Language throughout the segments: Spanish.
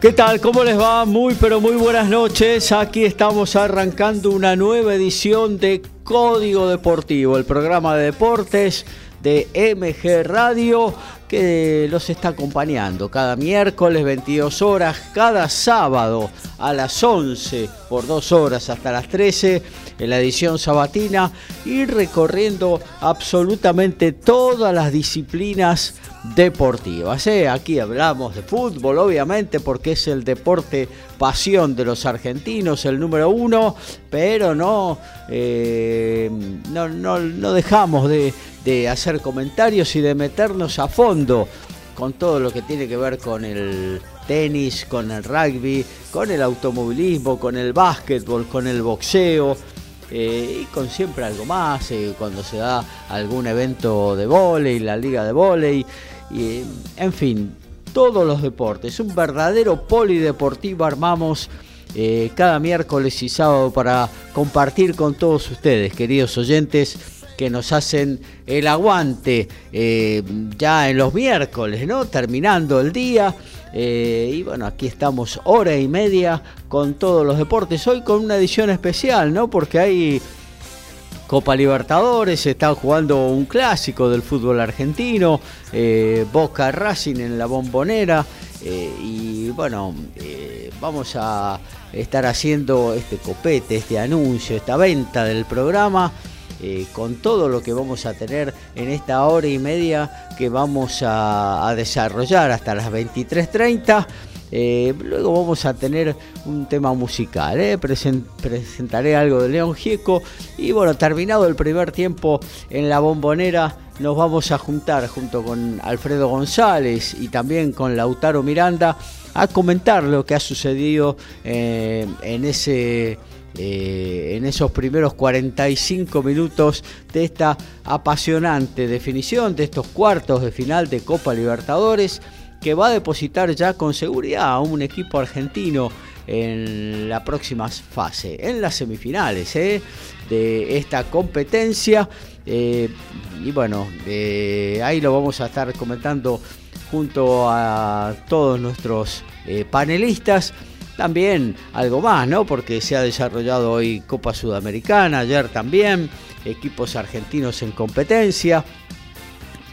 ¿Qué tal? ¿Cómo les va? Muy pero muy buenas noches. Aquí estamos arrancando una nueva edición de Código Deportivo, el programa de deportes de MG Radio que los está acompañando cada miércoles 22 horas, cada sábado a las 11 por dos horas hasta las 13 en la edición sabatina y recorriendo absolutamente todas las disciplinas deportivas. ¿eh? Aquí hablamos de fútbol, obviamente, porque es el deporte pasión de los argentinos, el número uno, pero no, eh, no, no, dejamos de, de hacer comentarios y de meternos a fondo con todo lo que tiene que ver con el tenis, con el rugby, con el automovilismo, con el básquetbol, con el boxeo. Eh, y con siempre algo más, eh, cuando se da algún evento de volei, la liga de volei, y, en fin, todos los deportes, un verdadero polideportivo armamos eh, cada miércoles y sábado para compartir con todos ustedes, queridos oyentes, que nos hacen el aguante ya en los miércoles, ¿no? Terminando el día. y bueno, aquí estamos hora y media con todos los deportes. Hoy con una edición especial, ¿no? Porque hay Copa Libertadores, está jugando un clásico del fútbol argentino, eh, Boca Racing en la bombonera. Eh, y bueno, eh, vamos a estar haciendo este copete, este anuncio, esta venta del programa. Con todo lo que vamos a tener en esta hora y media que vamos a, desarrollar hasta las 23.30. Eh, luego vamos a tener un tema musical, ¿eh? presentaré algo de León Gieco y bueno, terminado el primer tiempo en la bombonera, nos vamos a juntar junto con Alfredo González y también con Lautaro Miranda a comentar lo que ha sucedido eh, en ese... en esos primeros 45 minutos de esta apasionante definición de estos cuartos de final de Copa Libertadores que va a depositar ya con seguridad a un equipo argentino en la próxima fase, en las semifinales ¿eh? de esta competencia. Eh, y bueno, ahí lo vamos a estar comentando junto a todos nuestros eh, panelistas. También algo más, ¿no? Porque se ha desarrollado hoy Copa Sudamericana, ayer también, equipos argentinos en competencia.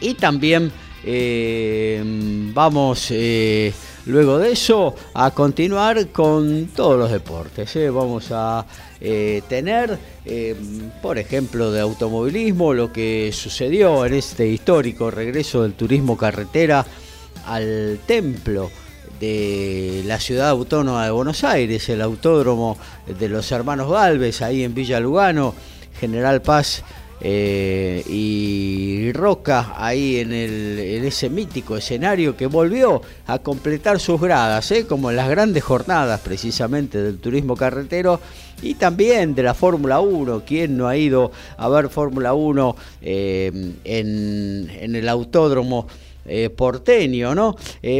Y también eh, vamos eh, luego de eso a continuar con todos los deportes. ¿eh? Vamos a tener, por ejemplo, de automovilismo, lo que sucedió en este histórico regreso del turismo carretera al templo de la ciudad autónoma de Buenos Aires, el autódromo de los hermanos Galvez, ahí en Villa Lugano, General Paz eh, y Roca ahí en, el, en, ese mítico escenario que volvió a completar sus gradas, ¿eh? como en las grandes jornadas precisamente del turismo carretero y también de la Fórmula 1. ¿Quién no ha ido a ver Fórmula 1 eh, en, en, el autódromo? Porteño, ¿no?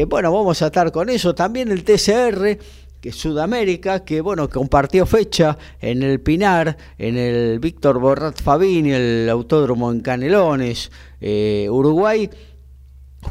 bueno, vamos a estar con eso. También el TCR, que Sudamérica, que bueno, compartió fecha en el Pinar, en el Víctor Borrat Fabini, el autódromo en Canelones, eh, Uruguay.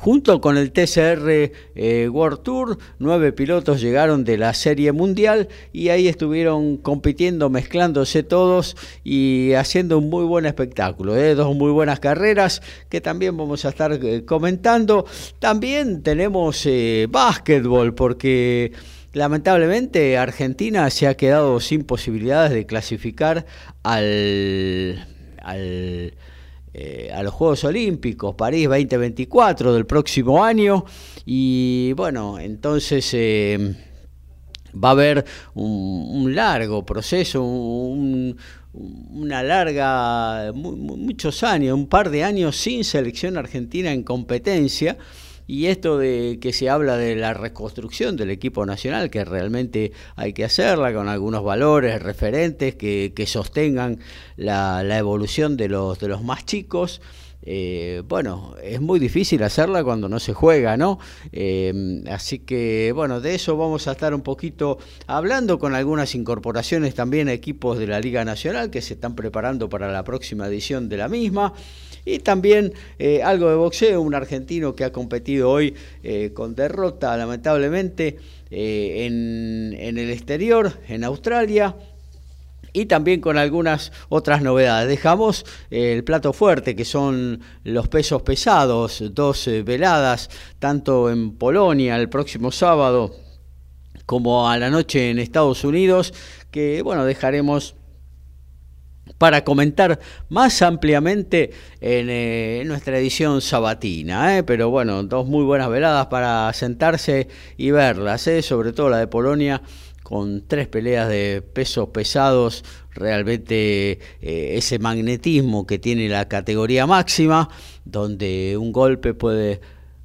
Junto con el TCR eh, World Tour, nueve pilotos llegaron de la Serie Mundial y ahí estuvieron compitiendo, mezclándose todos y haciendo un muy buen espectáculo. Eh, dos muy buenas carreras que también vamos a estar comentando. También tenemos básquetbol porque Lamentablemente Argentina se ha quedado sin posibilidades de clasificar al, al eh, a los Juegos Olímpicos, París 2024 del próximo año. Y bueno, entonces eh, va a haber un, largo proceso, una larga, muchos años, un par de años sin selección argentina en competencia. Y esto de que se habla de la reconstrucción del equipo nacional, que realmente hay que hacerla con algunos valores referentes que, sostengan la, la, evolución de los, de los más chicos. Eh, bueno, es muy difícil hacerla cuando no se juega, ¿no? Eh, así que, bueno, de eso vamos a estar un poquito hablando con algunas incorporaciones también a equipos de la Liga Nacional que se están preparando para la próxima edición de la misma. Y también eh, algo de boxeo, un argentino que ha competido hoy con derrota, lamentablemente, en, en el exterior, en Australia y también con algunas otras novedades. Dejamos eh, el plato fuerte, que son los pesos pesados, dos eh, veladas, tanto en Polonia el próximo sábado como a la noche en Estados Unidos, que bueno, dejaremos para comentar más ampliamente en, eh, nuestra edición sabatina. Pero bueno, dos muy buenas veladas para sentarse y verlas, sobre todo la de Polonia con tres peleas de pesos pesados, realmente eh, ese magnetismo que tiene la categoría máxima, donde un golpe puede,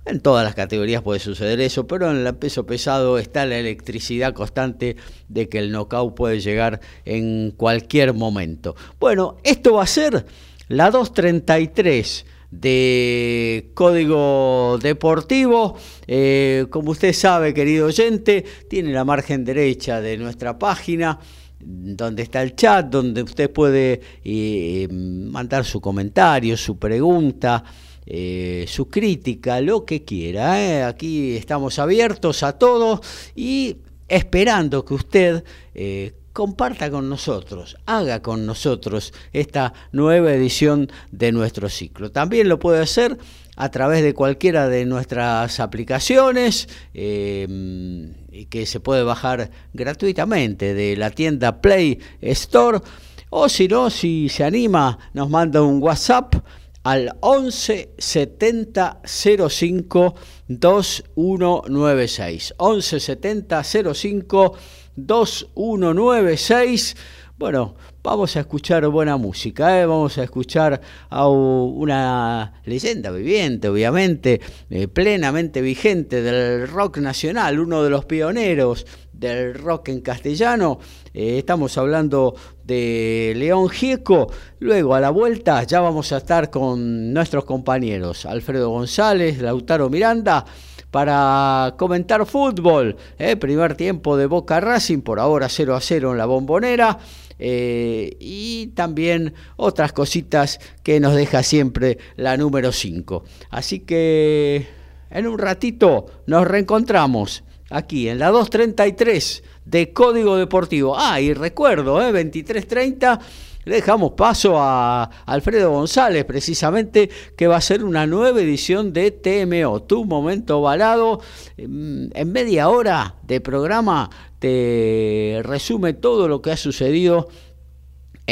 en todas las categorías puede suceder eso, pero en el peso pesado está la electricidad constante de que el knockout puede llegar en cualquier momento. Bueno, esto va a ser la 233 de Código Deportivo. Eh, como usted sabe, querido oyente, tiene la margen derecha de nuestra página donde está el chat, donde usted puede eh, mandar su comentario, su pregunta, eh, su crítica, lo que quiera. Aquí estamos abiertos a todo y esperando que usted comparta con nosotros, haga con nosotros esta nueva edición de nuestro ciclo. También lo puede hacer a través de cualquiera de nuestras aplicaciones em, que se puede bajar gratuitamente de la tienda Play Store o si no, si se anima, nos manda un WhatsApp al 11 70 05 2196 11 70 05 2196. Bueno, vamos a escuchar buena música, ¿eh? vamos a escuchar a una leyenda viviente, obviamente, eh, plenamente vigente del rock nacional, uno de los pioneros del rock en castellano. Eh, estamos hablando de León Gieco. Luego, a la vuelta, ya vamos a estar con nuestros compañeros Alfredo González, Lautaro Miranda para comentar fútbol. ¿eh? Primer tiempo de Boca Racing, por ahora 0 a 0 en la bombonera. Eh, y también otras cositas que nos deja siempre la número 5. Así que en un ratito nos reencontramos aquí en la 233 de Código Deportivo. Ah, y recuerdo, ¿eh? 2330 le dejamos paso a Alfredo González, precisamente, que va a ser una nueva edición de TMO, Tu Momento Balado. En media hora de programa te resume todo lo que ha sucedido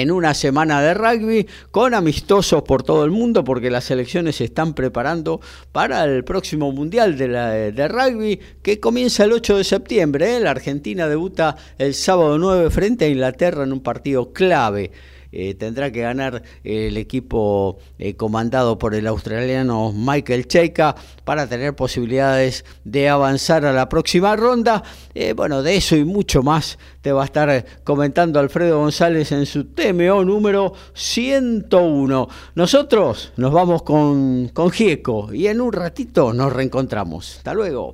en una semana de rugby con amistosos por todo el mundo porque las selecciones se están preparando para el próximo Mundial de, Rugby que comienza el 8 de septiembre. ¿eh? La Argentina debuta el sábado 9 frente a Inglaterra en un partido clave. Eh, tendrá que ganar el equipo eh, comandado por el australiano Michael Cheika para tener posibilidades de avanzar a la próxima ronda. Eh, bueno, de eso y mucho más te va a estar comentando Alfredo González en su TMO número 101. Nosotros nos vamos con, con Gieco y en un ratito nos reencontramos. Hasta luego.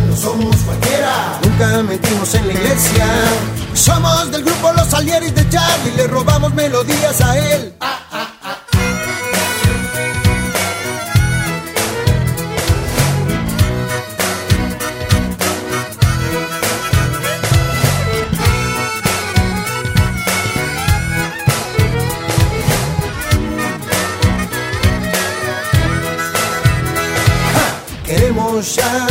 somos cualquiera, nunca mentimos en la iglesia. Somos del grupo Los Alieris de Charlie, le robamos melodías a él. Queremos ya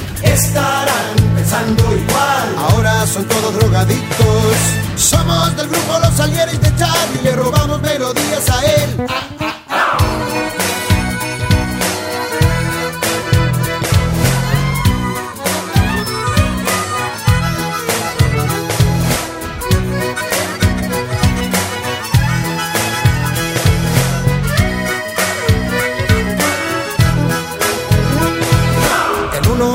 Estarán pensando igual, ahora son todos drogadictos. Somos del grupo Los Alieris de Charlie, le robamos melodías a él. El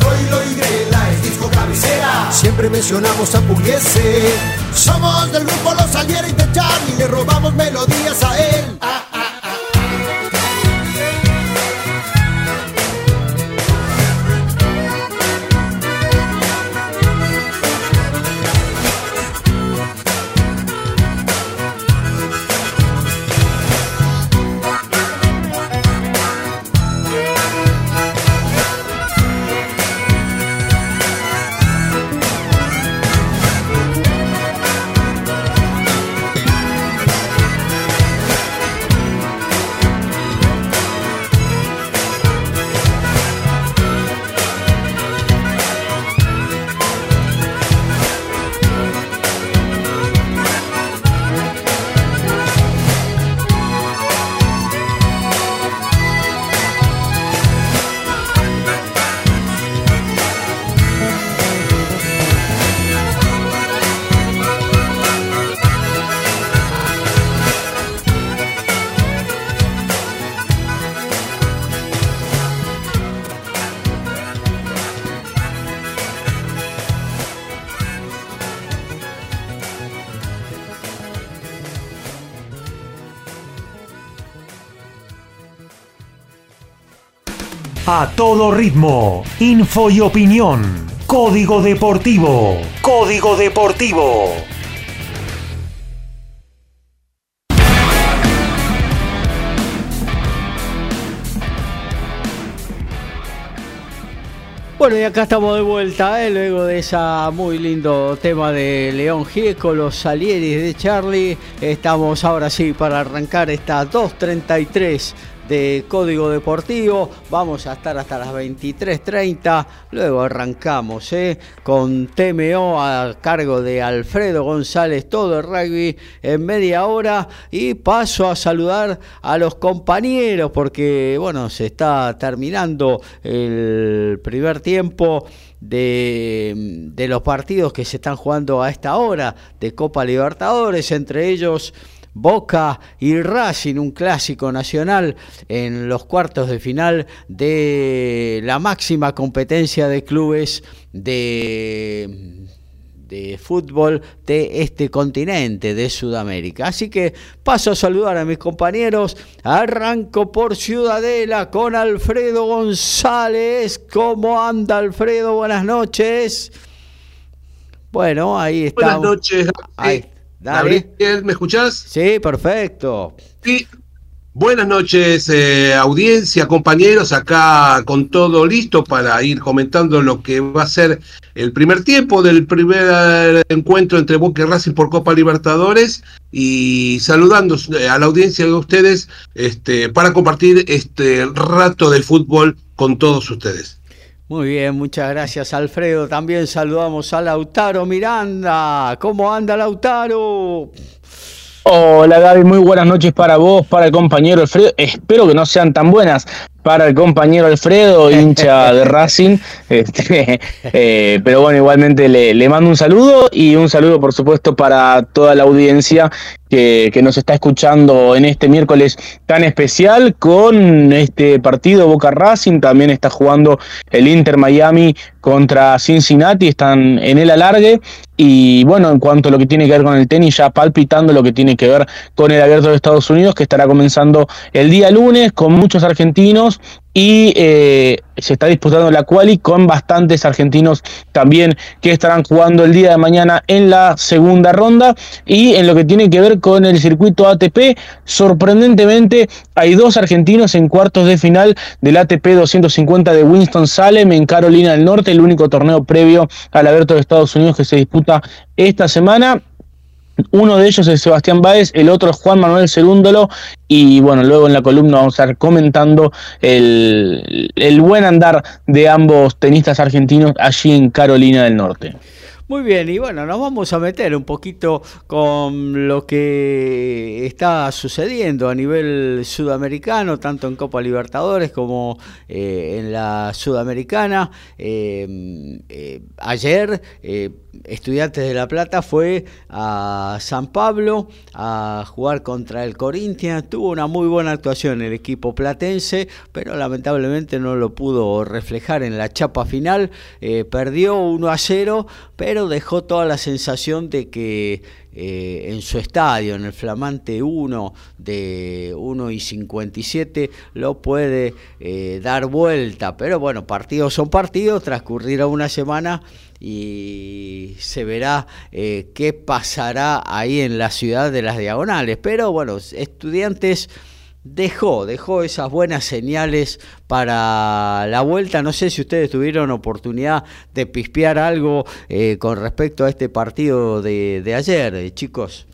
Troilo y Grela es disco cabecera. Siempre mencionamos a Pugliese. Somos del grupo Los Alieris de Charlie, le robamos melodías a él. A todo ritmo, info y opinión. Código Deportivo. Código Deportivo. Bueno, y acá estamos de vuelta, ¿eh? luego de ese muy lindo tema de León Gieco, los Salieris de Charlie. Estamos ahora sí para arrancar esta 2.33 de Código Deportivo. Vamos a estar hasta las 23.30. Luego arrancamos ¿eh? con TMO a cargo de Alfredo González, todo el rugby en media hora. Y paso a saludar a los compañeros porque, bueno, se está terminando el primer tiempo. De, de los partidos que se están jugando a esta hora de Copa Libertadores, entre ellos Boca y Racing, un clásico nacional en los cuartos de final de la máxima competencia de clubes de, de fútbol de este continente, de Sudamérica. Así que paso a saludar a mis compañeros. Arranco por Ciudadela con Alfredo González. ¿Cómo anda Alfredo? Buenas noches. Bueno, ahí está. Buenas noches. Ahí. Gabriel, ¿me escuchás? Sí, perfecto. Sí. Buenas noches, eh, audiencia, compañeros, acá con todo listo para ir comentando lo que va a ser el primer tiempo del primer encuentro entre Boca y Racing por Copa Libertadores y saludando eh, a la audiencia de ustedes este, para compartir este rato de fútbol con todos ustedes. Muy bien, muchas gracias Alfredo. También saludamos a Lautaro Miranda. ¿Cómo anda Lautaro? Hola Gaby, muy buenas noches para vos, para el compañero Alfredo. Espero que no sean tan buenas para el compañero Alfredo, hincha de Racing. Este, eh, pero bueno, igualmente le, le, mando un saludo y un saludo por supuesto para toda la audiencia que, que, nos está escuchando en este miércoles tan especial con este partido Boca Racing. También está jugando el Inter Miami contra Cincinnati, están en el alargue. Y bueno, en cuanto a lo que tiene que ver con el tenis, ya palpitando lo que tiene que ver con el abierto de Estados Unidos, que estará comenzando el día lunes con muchos argentinos y eh, se está disputando la quali con bastantes argentinos también que estarán jugando el día de mañana en la segunda ronda. Y en lo que tiene que ver con el circuito ATP sorprendentemente hay dos argentinos en cuartos de final del ATP 250 de Winston Salem en Carolina del Norte el único torneo previo al abierto de Estados Unidos que se disputa esta semana uno de ellos es Sebastián Báez, el otro es Juan Manuel Cerúndolo. Y bueno, luego en la columna vamos a estar comentando el, buen andar de ambos tenistas argentinos allí en Carolina del Norte. Muy bien, y bueno, nos vamos a meter un poquito con lo que está sucediendo a nivel sudamericano, tanto en Copa Libertadores como eh, en la Sudamericana. Eh, eh, ayer, Estudiantes de La Plata fue a San Pablo a jugar contra el Corinthians. Tuvo una muy buena actuación el equipo platense, pero lamentablemente no lo pudo reflejar en la chapa final. perdió 1 a 0, pero dejó toda la sensación de que eh, en su estadio, en el flamante 1 de 1 y 57, lo puede eh, dar vuelta. Pero bueno, partidos son partidos, transcurrirá una semana y se verá eh, qué pasará ahí en la ciudad de las diagonales. Pero bueno, estudiantes dejó, dejó esas buenas señales para la vuelta. No sé si ustedes tuvieron oportunidad de pispear algo eh, con respecto a este partido de, de ayer, eh, chicos.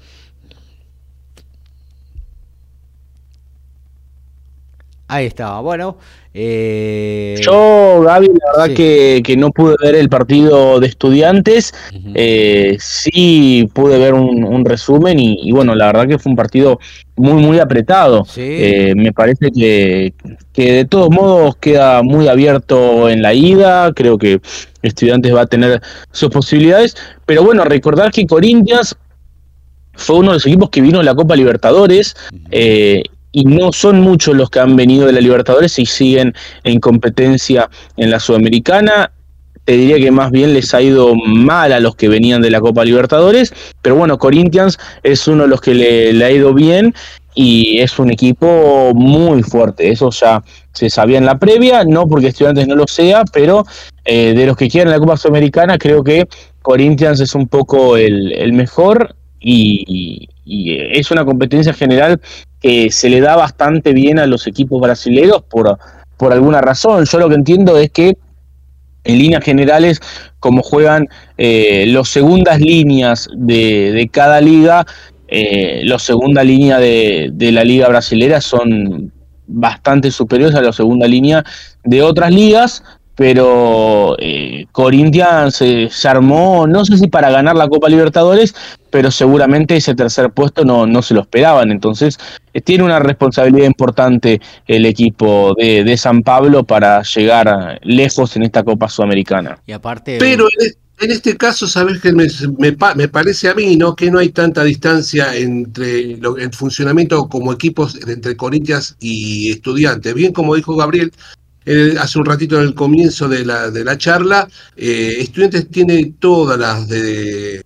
Ahí estaba. Bueno, eh... Yo, Gaby, la verdad que, que, no pude ver el partido de estudiantes. eh, sí pude ver un, un resumen y, y, bueno, la verdad que fue un partido muy, muy apretado. Sí. Eh, me parece que, que de todos modos queda muy abierto en la ida. Creo que estudiantes va a tener sus posibilidades. Pero bueno, recordar que Corinthians fue uno de los equipos que vino a la Copa Libertadores eh, y no son muchos los que han venido de la Libertadores y siguen en competencia en la Sudamericana. Te diría que más bien les ha ido mal a los que venían de la Copa Libertadores, pero bueno, Corinthians es uno de los que le, ha ido bien y es un equipo muy fuerte. Eso ya se sabía en la previa, no porque Estudiantes no lo sea, pero eh, de los que quieran la Copa Sudamericana, creo que Corinthians es un poco el, mejor y, es una competencia general que se le da bastante bien a los equipos brasileños por, por alguna razón. Yo lo que entiendo es que en líneas generales, como juegan eh, las segundas líneas de, de cada liga, eh, los segunda línea de, la liga brasilera son bastante superiores a la segunda línea de otras ligas, pero eh, Corinthians se armó, no sé si para ganar la Copa Libertadores, pero seguramente ese tercer puesto no, no se lo esperaban. Entonces, eh, tiene una responsabilidad importante el equipo de, de, San Pablo para llegar lejos en esta Copa Sudamericana. Y aparte. Pero en este caso, sabes que me, me, parece a mí, ¿no? Que no hay tanta distancia entre el funcionamiento como equipos entre Corinthians y Estudiantes. Bien, como dijo Gabriel hace un ratito en el comienzo de la, de la charla, eh, Estudiantes tiene todas las de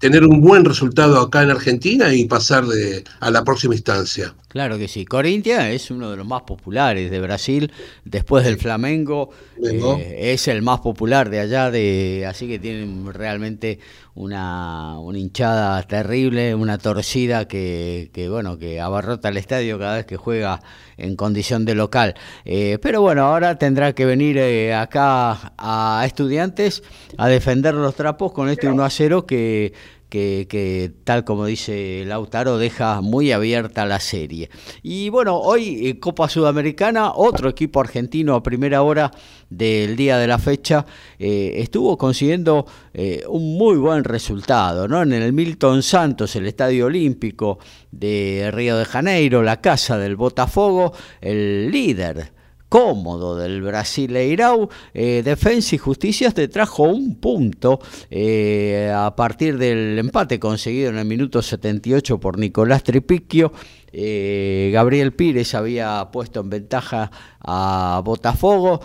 tener un buen resultado acá en Argentina y pasar de, a la próxima instancia. Claro que sí. Corinthians es uno de los más populares de Brasil, después del Flamengo, eh, es el más popular de allá, de, así que tienen realmente una, hinchada terrible, una torcida que, que, bueno, que abarrota el estadio cada vez que juega en condición de local. Eh, pero bueno, ahora tendrá que venir eh, acá a estudiantes a defender los trapos con este 1 a 0 que que, tal como dice Lautaro, deja muy abierta la serie. Y bueno, hoy eh, Copa Sudamericana, otro equipo argentino a primera hora del día de la fecha, eh, estuvo consiguiendo eh, un muy buen resultado, ¿no? En el Milton Santos, el Estadio Olímpico de Río de Janeiro, la casa del Botafogo, el líder cómodo del Brasileirao, eh, Defensa y Justicia te trajo un punto eh, a partir del empate conseguido en el minuto 78 por Nicolás Tripicchio. Eh, Gabriel Pires había puesto en ventaja a Botafogo,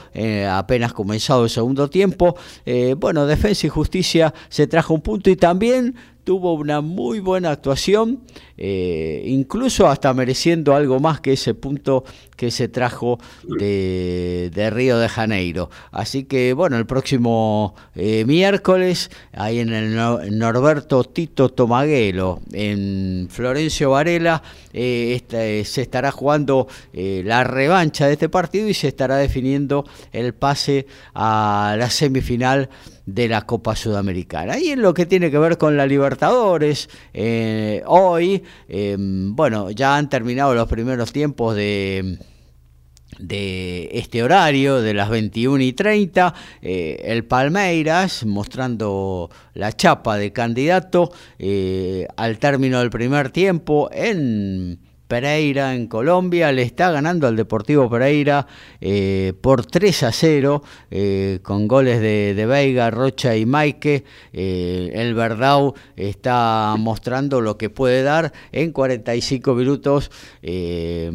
apenas comenzado el segundo tiempo. bueno, Defensa y Justicia se trajo un punto y también tuvo una muy buena actuación, eh, incluso hasta mereciendo algo más que ese punto que se trajo de, Río de Janeiro. Así que bueno, el próximo eh, miércoles, ahí en el Norberto Tito Tomaguelo, en Florencio Varela, eh, este, se estará jugando la revancha de este partido y se estará definiendo el pase a la semifinal de la Copa Sudamericana. Y en lo que tiene que ver con la Libertadores, eh, hoy, em, bueno, ya han terminado los primeros tiempos de de este horario de las 21 y 30, eh, el Palmeiras mostrando la chapa de candidato eh, al término del primer tiempo en Pereira en Colombia le está ganando al Deportivo Pereira eh, por 3 a 0 eh, con goles de, de, Veiga, Rocha y Maike. Eh, el Verdau está mostrando lo que puede dar en 45 minutos. Líquido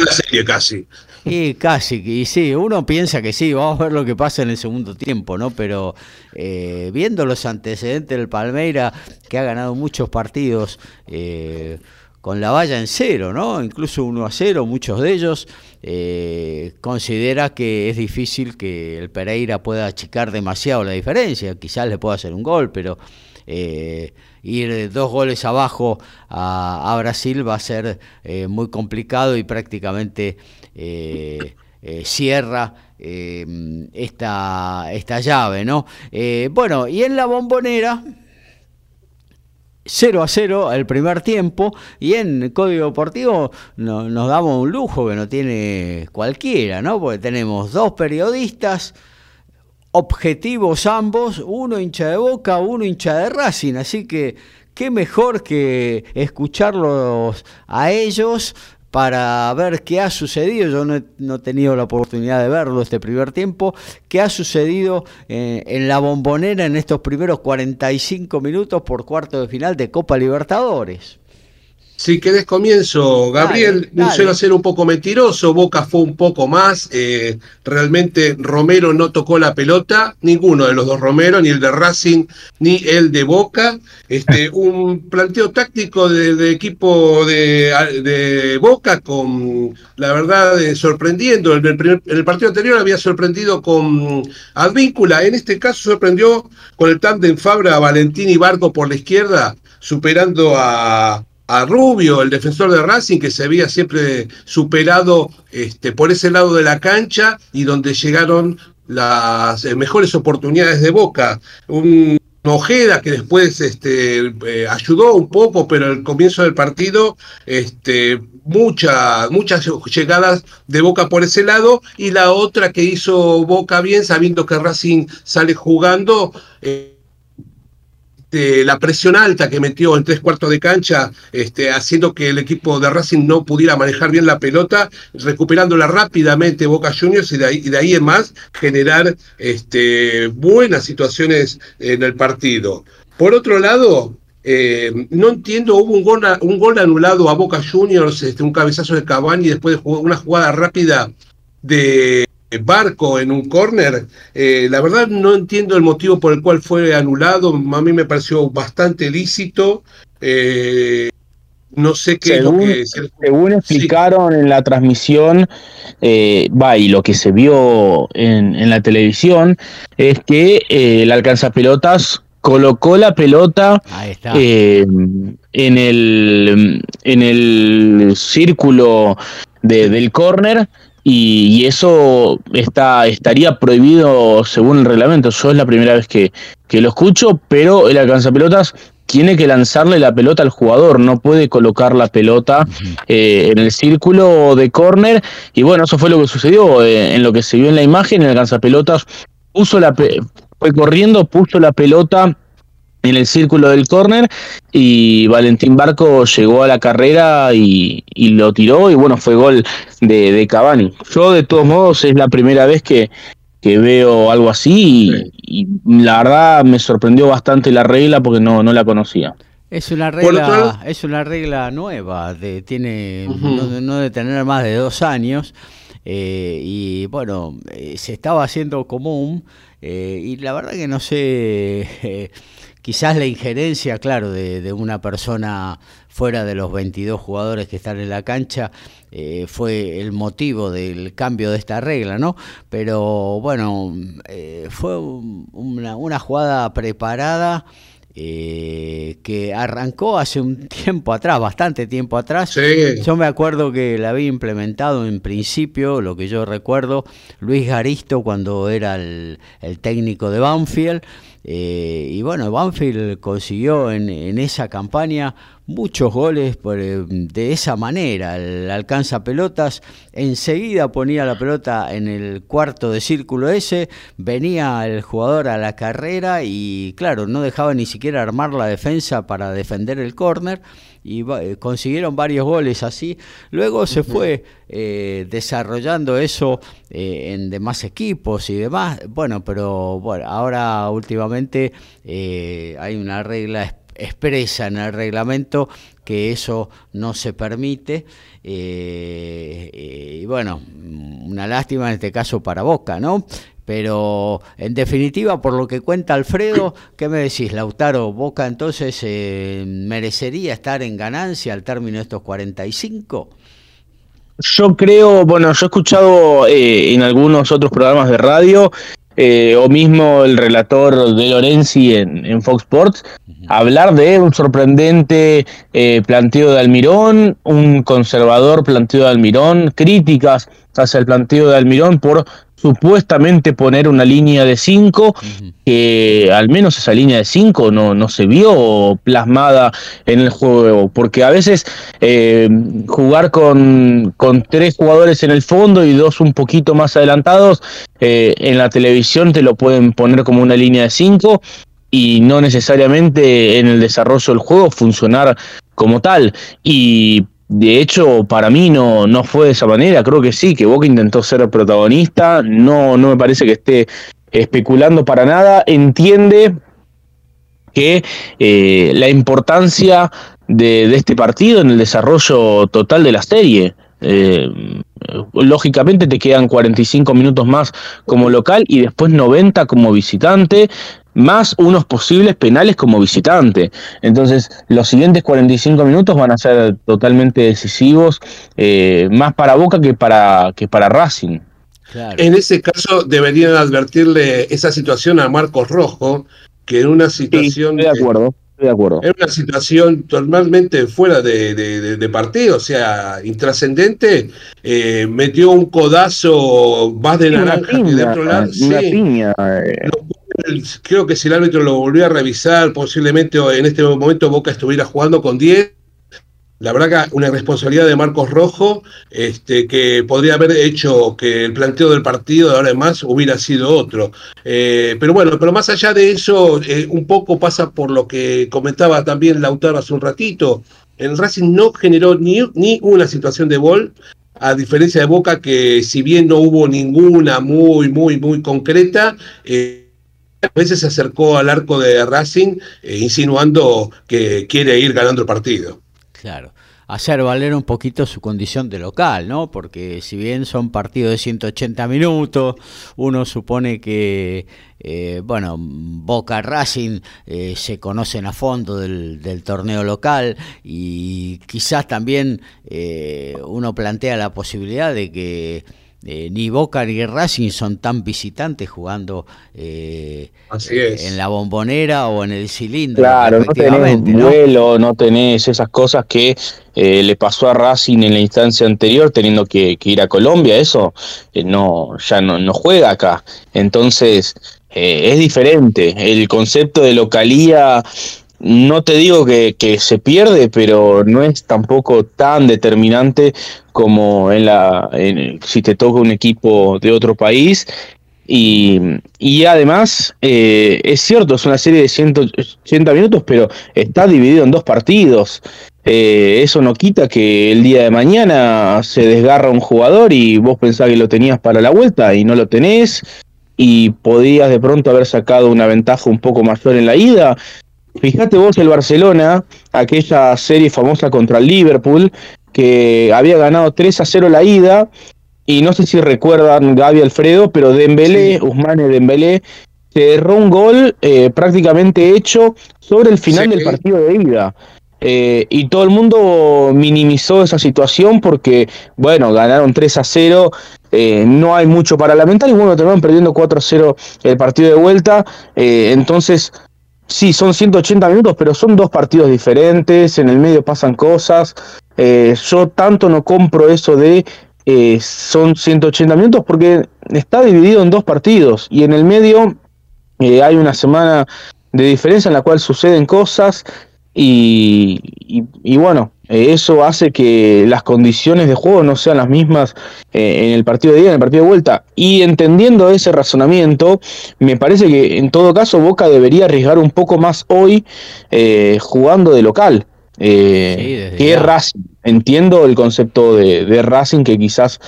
la serie casi. Y casi, y sí, uno piensa que sí, vamos a ver lo que pasa en el segundo tiempo, ¿no? Pero viendo los antecedentes del Palmeira, que ha ganado muchos partidos, con la valla en cero, ¿no? Incluso 1 a 0, muchos de ellos. Eh, considera que es difícil que el Pereira pueda achicar demasiado la diferencia. Quizás le pueda hacer un gol, pero eh, ir dos goles abajo a, Brasil va a ser eh, muy complicado y prácticamente cierra esta, esta llave, ¿no? bueno, y en la bombonera 0 a 0 el primer tiempo y en Código Deportivo nos damos un lujo que no tiene cualquiera, ¿no? Porque tenemos dos periodistas objetivos ambos, uno hincha de Boca, uno hincha de Racing, así que qué mejor que escucharlos a ellos para ver qué ha sucedido. Yo no he, tenido la oportunidad de verlo este primer tiempo. ¿Qué ha sucedido eh, en la bombonera en estos primeros 45 minutos por cuarto de final de Copa Libertadores? Si querés comienzo, Gabriel, suelo ser un poco mentiroso, Boca fue un poco más, eh, realmente Romero no tocó la pelota, ninguno de los dos Romero, ni el de Racing, ni el de Boca, este, un planteo táctico de, equipo de, Boca con, la verdad, eh, sorprendiendo, el, el partido anterior había sorprendido con Advíncula, en este caso sorprendió con el tándem Fabra, Valentín y Barco por la izquierda, superando a a Rubio, el defensor de Racing, que se había siempre superado este, por ese lado de la cancha y donde llegaron las eh, mejores oportunidades de Boca. Un Ojeda que después este, eh, ayudó un poco, pero al comienzo del partido, este, muchas llegadas de Boca por ese lado, y la otra que hizo Boca bien, sabiendo que Racing sale jugando. Eh, este, la presión alta que metió en tres cuartos de cancha, este, haciendo que el equipo de Racing no pudiera manejar bien la pelota, recuperándola rápidamente Boca Juniors y de ahí, de ahí en más generar este, buenas situaciones en el partido. Por otro lado, eh, no entiendo, hubo un gol, un gol anulado a Boca Juniors, un cabezazo de Cavani después de una jugada rápida de Barco en un córner. Eh, la verdad no entiendo el motivo por el cual fue anulado. A mí me pareció bastante lícito. Eh, no sé qué según, es lo que... Según explicaron en la transmisión, eh, va, y lo que se vio en, la televisión, es que el alcanzapelotas colocó la pelota en, el, en el círculo del córner y, eso está, estaría prohibido según el reglamento. Yo es la primera vez que, que lo escucho, pero el alcanzapelotas tiene que lanzarle la pelota al jugador, no puede colocar la pelota eh, en el círculo de córner. Y bueno, eso fue lo que sucedió eh, en lo que se vio en la imagen. El alcanzapelotas puso la fue corriendo, puso la pelota en el círculo del córner y Valentín Barco llegó a la carrera y, lo tiró y bueno, fue gol de, de, Cavani. Yo de todos modos es la primera vez que, que veo algo así y, la verdad me sorprendió bastante la regla porque no, no la conocía. Es una regla, es una regla nueva, de, tiene no, de tener más de dos años eh, y bueno, eh, se estaba haciendo común eh, y la verdad que no sé quizás la injerencia, claro, de, una persona fuera de los 22 jugadores que están en la cancha eh, fue el motivo del cambio de esta regla, ¿no? Pero bueno, eh, fue una, jugada preparada. Eh, que arrancó hace un tiempo atrás, bastante tiempo atrás. Yo me acuerdo que la había implementado en principio, lo que yo recuerdo, Luis Garisto cuando era el, el técnico de Banfield. Eh, y bueno, Banfield consiguió en, esa campaña muchos goles eh, de esa manera. El alcanza pelotas, enseguida ponía la pelota en el cuarto de círculo ese, venía el jugador a la carrera y claro, no dejaba ni siquiera armar la defensa para defender el córner y eh, consiguieron varios goles así. Luego se fue eh, desarrollando eso eh, en demás equipos y demás. Bueno, pero bueno, ahora últimamente hay una regla expresa en el reglamento que eso no se permite. y bueno, una lástima en este caso para Boca, ¿no? Pero en definitiva, por lo que cuenta Alfredo, ¿qué me decís, Lautaro? ¿Boca entonces eh, merecería estar en ganancia al término de estos 45? Yo creo, bueno, yo he escuchado eh, en algunos otros programas de radio, eh, o mismo el relator de Lorenzi en, Fox Sports, hablar de un sorprendente planteo de Almirón, un conservador planteo de Almirón, críticas hacia el planteo de Almirón por supuestamente poner una línea de 5, que al menos esa línea de 5 no, no se vio plasmada en el juego, porque a veces eh, jugar con, con, tres jugadores en el fondo y dos un poquito más adelantados, eh, en la televisión te lo pueden poner como una línea de 5 y no necesariamente en el desarrollo del juego funcionar como tal. Y de hecho, para mí no, no fue de esa manera. Creo que sí, que Boca intentó ser protagonista. No, no me parece que esté especulando para nada. Entiende que eh, la importancia de, este partido en el desarrollo total de la serie. Eh, lógicamente te quedan 45 minutos más como local y después 90 como visitante, más unos posibles penales como visitante. Entonces, los siguientes 45 minutos van a ser totalmente decisivos, eh, más para Boca que para, que para Racing. En ese caso, deberían advertirle esa situación a Marcos Rojo, que en una situación. de acuerdo de acuerdo. Es una situación totalmente fuera de, partido, o sea, intrascendente. Eh, metió un codazo más de naranja que de otro lado. Una piña. Eh. Creo que si el árbitro lo volvió a revisar, posiblemente en este momento Boca estuviera jugando con 10 la verdad que una responsabilidad de Marcos Rojo, este, que podría haber hecho que el planteo del partido de ahora en más hubiera sido otro. Eh, pero bueno, pero más allá de eso, eh, un poco pasa por lo que comentaba también Lautaro hace un ratito. El Racing no generó ni, una situación de gol, a diferencia de Boca, que si bien no hubo ninguna muy, muy, muy concreta, eh, a veces se acercó al arco de Racing insinuando que quiere ir ganando el partido. Claro. Hacer valer un poquito su condición de local, ¿no? Porque si bien son partidos de 180 minutos, uno supone que, eh, bueno, Boca Racing eh, se conocen a fondo del, del, torneo local y quizás también eh, uno plantea la posibilidad de que eh, ni Boca ni Racing son tan visitantes jugando eh, en la bombonera o en el cilindro. Claro, no tenés vuelo, no tenés esas cosas que eh, le pasó a Racing en la instancia anterior teniendo que, ir a Colombia, eso no ya no, no juega acá. Entonces es diferente. El concepto de localía no te digo que, se pierde, pero no es tampoco tan determinante como en la si te toca un equipo de otro país. Y, además, eh, es cierto, es una serie de 180 minutos, pero está dividido en dos partidos. Eh, eso no quita que el día de mañana se desgarra un jugador y vos pensás que lo tenías para la vuelta y no lo tenés y podías de pronto haber sacado una ventaja un poco mayor en la ida Fíjate vos el Barcelona, aquella serie famosa contra el Liverpool, que había ganado 3 a 0 la ida, y no sé si recuerdan Gaby Alfredo, pero Dembélé, sí. Usmane Dembélé, cerró un gol eh, prácticamente hecho sobre el final del partido de ida. Eh, y todo el mundo minimizó esa situación porque, bueno, ganaron 3 a 0, eh, no hay mucho para lamentar y bueno, terminaron perdiendo 4 a 0 el partido de vuelta. entonces, sí, son 180 minutos, pero son dos partidos diferentes, en el medio pasan cosas. Eh, yo tanto no compro eso de eh, son 180 minutos porque está dividido en dos partidos y en el medio eh, hay una semana de diferencia en la cual suceden cosas y, y bueno, eh, eso hace que las condiciones de juego no sean las mismas eh, en el partido de ida, en el partido de vuelta. Y entendiendo ese razonamiento, me parece que en todo caso Boca debería arriesgar un poco más hoy eh, jugando de local. que es Racing. Entiendo el concepto de, de Racing que quizás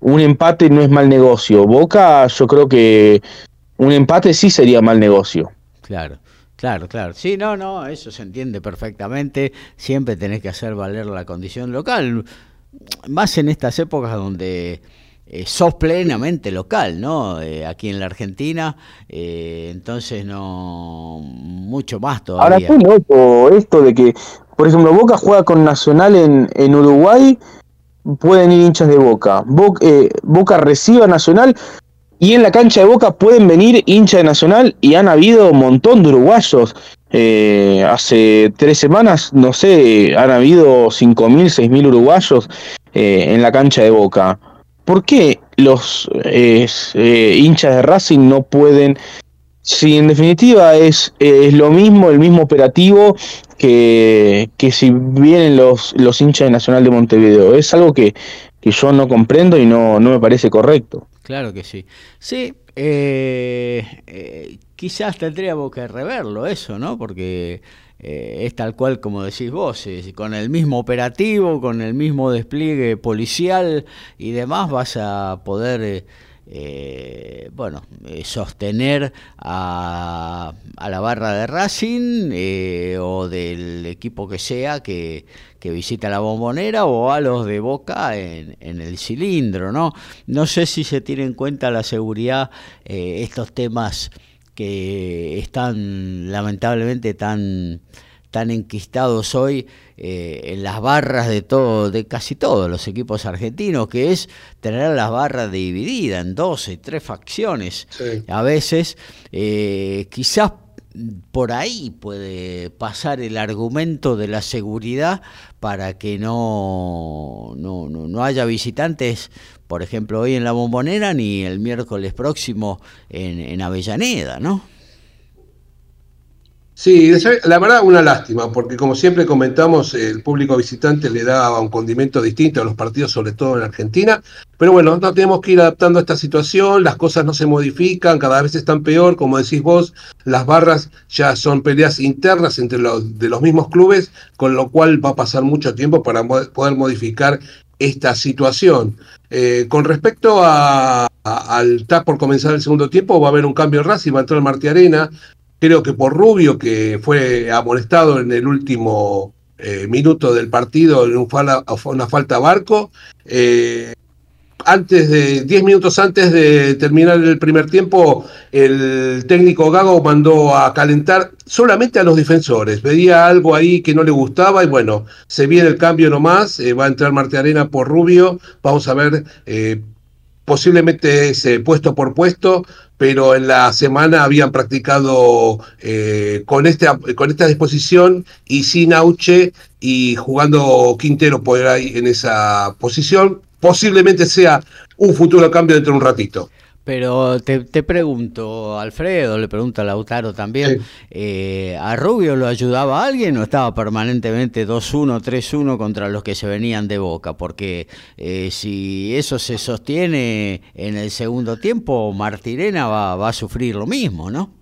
un empate no es mal negocio. Boca, yo creo que un empate sí sería mal negocio. Claro. Claro, claro. Sí, no, no, eso se entiende perfectamente. Siempre tenés que hacer valer la condición local. Más en estas épocas donde eh, sos plenamente local, ¿no? Eh, aquí en la Argentina, eh, entonces no, mucho más todavía. Ahora, qué loco esto de que, por ejemplo, Boca juega con Nacional en, en Uruguay, pueden ir hinchas de Boca. Boca, Boca recibe a Nacional, y en la cancha de Boca pueden venir hinchas de Nacional y han habido un montón de uruguayos. Eh, hace tres semanas, no sé, han habido 5.000, 6.000 uruguayos eh, en la cancha de Boca. ¿Por qué los eh, hinchas de Racing no pueden si en definitiva es, es lo mismo, el mismo operativo que, que si vienen los, los hinchas de Nacional de Montevideo. Es algo que, que yo no comprendo y no, no me parece correcto. Claro que sí. Sí, eh, eh, quizás tendríamos que reverlo eso, ¿no? Porque eh, es tal cual como decís vos, con el mismo operativo, con el mismo despliegue policial y demás vas a poder bueno, sostener a, la barra de Racing o del equipo que sea que, que, visita la bombonera o a los de Boca en, en, el cilindro, ¿no? No sé si se tiene en cuenta la seguridad, estos temas que están lamentablemente tan, tan enquistados hoy eh, en las barras de todo, de casi todos los equipos argentinos, que es tener las barras divididas en dos y tres facciones. A veces, eh, quizás por ahí puede pasar el argumento de la seguridad para que no, no, no, haya visitantes, por ejemplo, hoy en la bombonera ni el miércoles próximo en, en Avellaneda, ¿no? Sí, la verdad una lástima, porque como siempre comentamos, el público visitante le da un condimento distinto a los partidos, sobre todo en Argentina. Pero bueno, no tenemos que ir adaptando a esta situación, las cosas no se modifican, cada vez están peor, como decís vos, las barras ya son peleas internas entre los de los mismos clubes, con lo cual va a pasar mucho tiempo para poder modificar esta situación. Eh, con respecto a, al TAP por comenzar el segundo tiempo, va a haber un cambio en y va a entrar Marti Arena, creo que por Rubio, que fue amonestado en el último eh, minuto del partido en una falta a Barco. Eh, antes de 10 minutos antes de terminar el primer tiempo, el técnico Gago mandó a calentar solamente a los defensores. Veía algo ahí que no le gustaba y bueno, se viene el cambio nomás. Eh, va a entrar Marte Arena por Rubio. Vamos a ver posiblemente ese puesto por puesto, pero en la semana habían practicado eh, con, este, con esta disposición y sin Auche y jugando Quintero por ahí en esa posición. Posiblemente sea un futuro cambio dentro de un ratito. Pero te, pregunto, Alfredo, le pregunto a Lautaro también, eh, ¿a Rubio lo ayudaba alguien o estaba permanentemente 2-1, 3-1 contra los que se venían de boca? Porque eh, si eso se sostiene en el segundo tiempo, Martirena va, va a sufrir lo mismo, ¿no?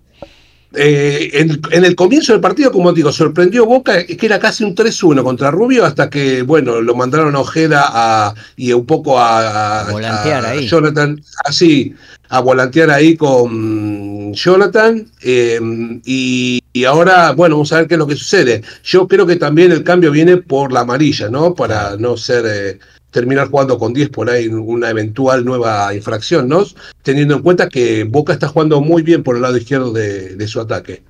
Eh, en, el comienzo del partido, como digo, sorprendió Boca, que era casi un 3-1 contra Rubio, hasta que, bueno, lo mandaron a Ojeda a, y un poco a, volantear ahí. Jonathan, así, a volantear ahí con Jonathan. Eh, y, y, ahora, bueno, vamos a ver qué es lo que sucede. Yo creo que también el cambio viene por la amarilla, ¿no? Para no ser. Eh, terminar jugando con 10 por ahí una eventual nueva infracción, ¿no? Teniendo en cuenta que Boca está jugando muy bien por el lado izquierdo de, su ataque.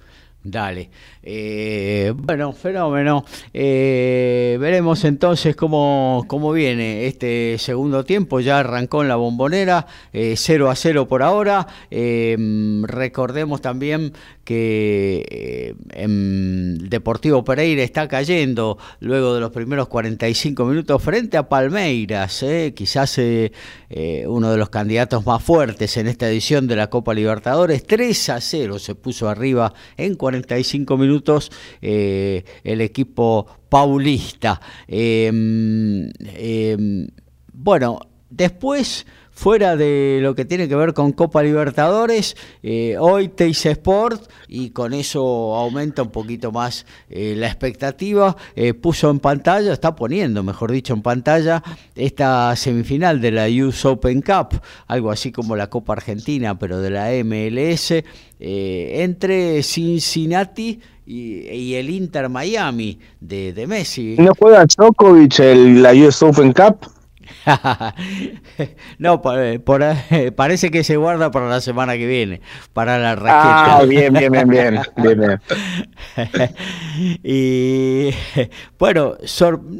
Dale. Eh, bueno, fenómeno. Eh, veremos entonces cómo, cómo viene este segundo tiempo. Ya arrancó en la bombonera, 0 eh, a 0 por ahora. recordemos también que en Deportivo Pereira está cayendo luego de los primeros 45 minutos frente a Palmeiras, quizás uno de los candidatos más fuertes en esta edición de la Copa Libertadores. 3 a 0 se puso arriba en 45 minutos eh, el equipo paulista. Em, em, bueno, después fuera de lo que tiene que ver con Copa Libertadores, eh, hoy Teis Sport, y con eso aumenta un poquito más eh, la expectativa, puso en pantalla, está poniendo, mejor dicho, en pantalla esta semifinal de la US Open Cup, algo así como la Copa Argentina, pero de la MLS, entre Cincinnati y, el Inter Miami de, de Messi. ¿No juega Djokovic el, la US Open Cup? no, eh, eh, parece que se guarda para la semana que viene, para la raqueta. Ah, bien, bien, bien, bien. bien, y bueno,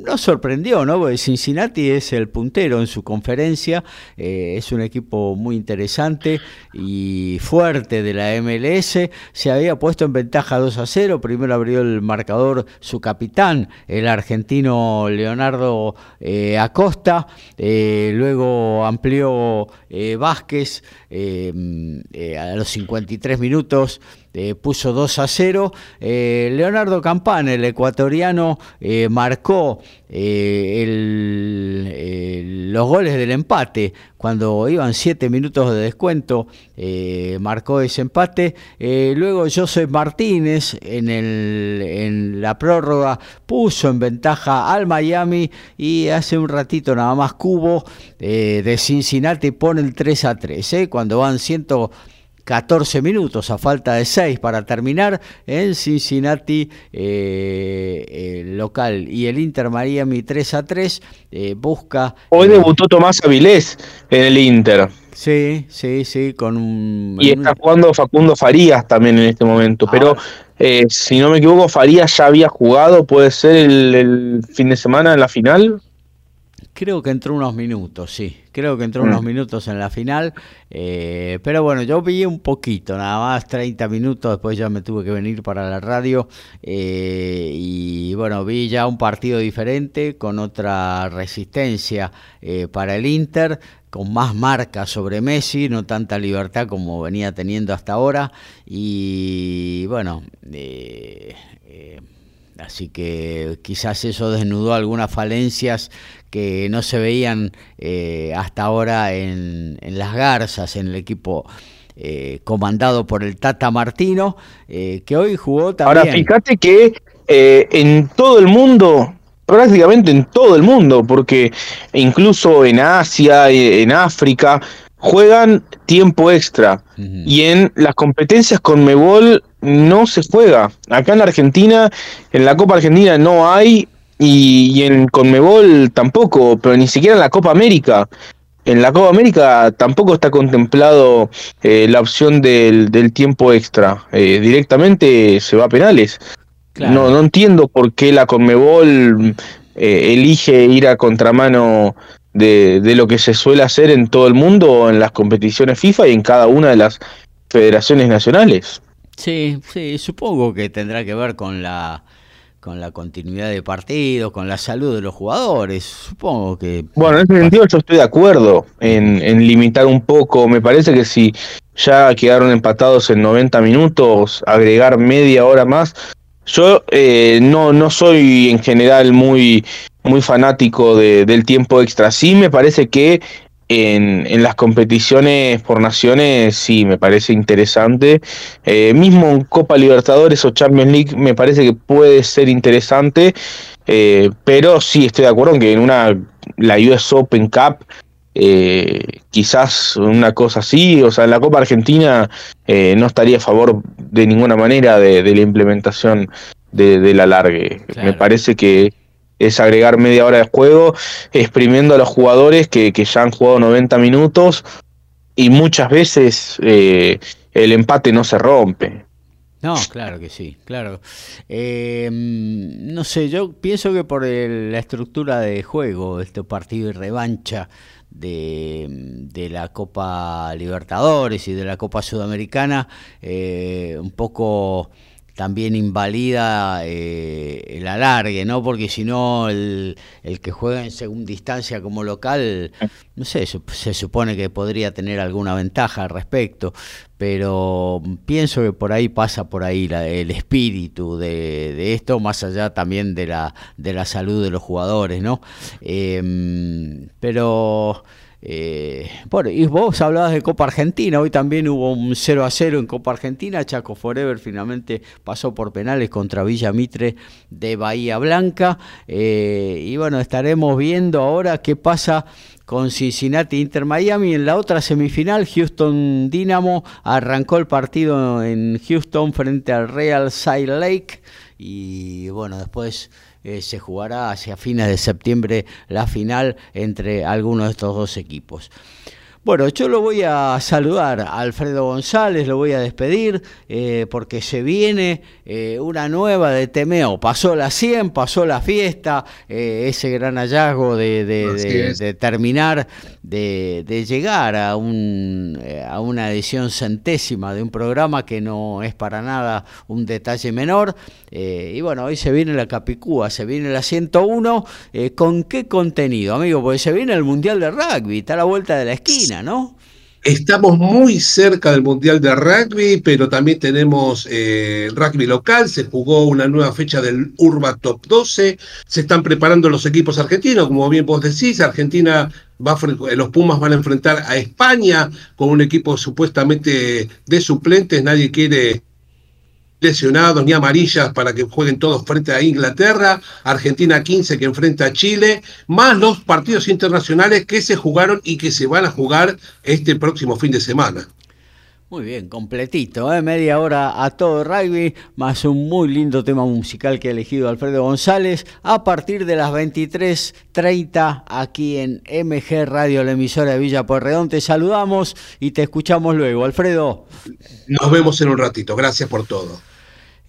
no sorprendió, ¿no? Porque Cincinnati es el puntero en su conferencia, eh, es un equipo muy interesante y fuerte de la MLS. Se había puesto en ventaja 2 a 0, primero abrió el marcador su capitán, el argentino Leonardo Acosta. Eh, luego amplió eh, Vázquez eh, a los 53 minutos, puso 2 a 0. Leonardo Campana, el ecuatoriano, marcó los goles del empate cuando iban siete minutos de descuento, eh, marcó ese empate. Eh, luego Joseph Martínez en, el, en la prórroga puso en ventaja al Miami y hace un ratito nada más Cubo de Cincinnati pone el 3 a 3. Cuando van 100 14 minutos a falta de 6 para terminar en Cincinnati eh, el local y el Inter Miami 3 a 3 eh, busca hoy debutó Tomás Avilés en el Inter. Sí sí sí con un y está jugando Facundo Farías también en este momento pero eh, si no me equivoco Farías ya había jugado puede ser el fin de semana en la final Creo que entró unos minutos, sí. Creo que entró unos mm. minutos en la final. Eh, pero bueno, yo vi un poquito, nada más 30 minutos. Después ya me tuve que venir para la radio. Eh, y bueno, vi ya un partido diferente, con otra resistencia eh, para el Inter, con más marca sobre Messi, no tanta libertad como venía teniendo hasta ahora. Y bueno, Así que quizás eso desnudó algunas falencias que no se veían eh, hasta ahora en, las garzas, en el equipo eh, comandado por el Tata Martino, eh, que hoy jugó también. Ahora fíjate que en todo el mundo, prácticamente en todo el mundo, porque incluso en Asia, en África, juegan tiempo extra. Y en las competencias con Mebol no se juega. Acá en la Argentina, en la Copa Argentina no hay, y, en Conmebol tampoco, pero ni siquiera en la Copa América. En la Copa América tampoco está contemplado eh, la opción del, tiempo extra. Eh, directamente se va a penales. No, no entiendo por qué la Conmebol eh, elige ir a contramano de, de, lo que se suele hacer en todo el mundo, en las competiciones FIFA y en cada una de las federaciones nacionales. Sí, sí, supongo que tendrá que ver con la con la continuidad de partidos, con la salud de los jugadores, supongo que... Bueno, en ese sentido yo estoy de acuerdo en, en limitar un poco, me parece que si ya quedaron empatados en 90 minutos, agregar media hora más, yo eh, no, no soy en general muy, muy fanático de, del tiempo extra, sí me parece que en, en, las competiciones por naciones sí me parece interesante. Eh, mismo en Copa Libertadores o Champions League me parece que puede ser interesante. Eh, pero sí estoy de acuerdo en que en una la US Open Cup eh, quizás una cosa así, o sea, en la Copa Argentina no estaría a favor de ninguna manera de, la implementación de, de la largue. Me parece que es agregar media hora de juego, exprimiendo a los jugadores que, ya han jugado 90 minutos y muchas veces eh, el empate no se rompe. No, claro que sí, claro. Eh, no sé, yo pienso que por la estructura de juego, este partido y revancha de, de, la Copa Libertadores y de la Copa Sudamericana, eh, un poco también invalida eh, el alargue, ¿no? Porque si no, el, el, que juega en segunda instancia como local, no sé, se, supone que podría tener alguna ventaja al respecto, pero pienso que por ahí pasa por ahí el espíritu de, de, esto, más allá también de la, de la salud de los jugadores, ¿no? Em, pero eh, bueno, y vos hablabas de Copa Argentina, hoy también hubo un 0 a 0 en Copa Argentina, Chaco Forever finalmente pasó por penales contra Villa Mitre de Bahía Blanca, eh, y bueno, estaremos viendo ahora qué pasa con Cincinnati Inter Miami. En la otra semifinal, Houston Dynamo arrancó el partido en Houston frente al Real Salt Lake y bueno, después eh, se jugará hacia fines de septiembre la final entre algunos de estos dos equipos. Bueno, yo lo voy a saludar a Alfredo González, lo voy a despedir, eh, porque se viene eh, una nueva de Temeo. Pasó la 100, pasó la fiesta, eh, ese gran hallazgo de, terminar, de, llegar a, un, a una edición centésima de un programa que no es para nada un detalle menor. y bueno, hoy se viene la Capicúa, se viene la 101. ¿Con qué contenido, amigo? Porque se viene el Mundial de Rugby, está a la vuelta de la esquina. ¿No? Estamos muy cerca del Mundial de Rugby, pero también tenemos eh, rugby local. Se jugó una nueva fecha del Urba Top 12. Se están preparando los equipos argentinos, como bien vos decís. Argentina va los Pumas van a enfrentar a España con un equipo supuestamente de suplentes. Nadie quiere lesionados ni amarillas para que jueguen todos frente a Inglaterra, Argentina 15 que enfrenta a Chile, más los partidos internacionales que se jugaron y que se van a jugar este próximo fin de semana. Muy bien, completito, ¿eh? media hora a todo rugby, más un muy lindo tema musical que ha elegido Alfredo González a partir de las 23.30 aquí en MG Radio, la emisora de Villa Pueyrredón. Te saludamos y te escuchamos luego. Alfredo. Nos vemos en un ratito, gracias por todo.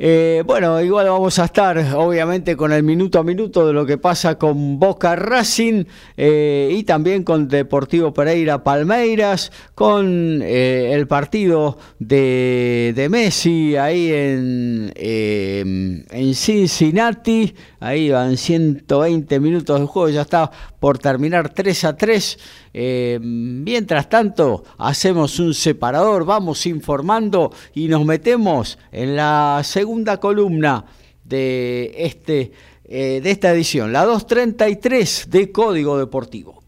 Eh, bueno, igual vamos a estar obviamente con el minuto a minuto de lo que pasa con Boca Racing eh, y también con Deportivo Pereira Palmeiras, con eh, el partido de, de, Messi ahí en, en Cincinnati, ahí van 120 minutos de juego, ya está por terminar 3 a 3. Eh, mientras tanto, hacemos un separador, vamos informando y nos metemos en la segunda columna de, este, eh, de esta edición, la 233 de Código Deportivo.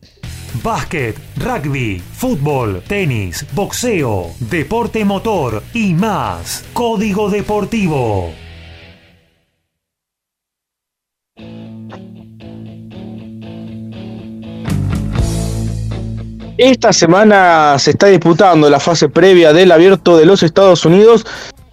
Básquet, rugby, fútbol, tenis, boxeo, deporte motor y más. Código Deportivo. Esta semana se está disputando la fase previa del abierto de los Estados Unidos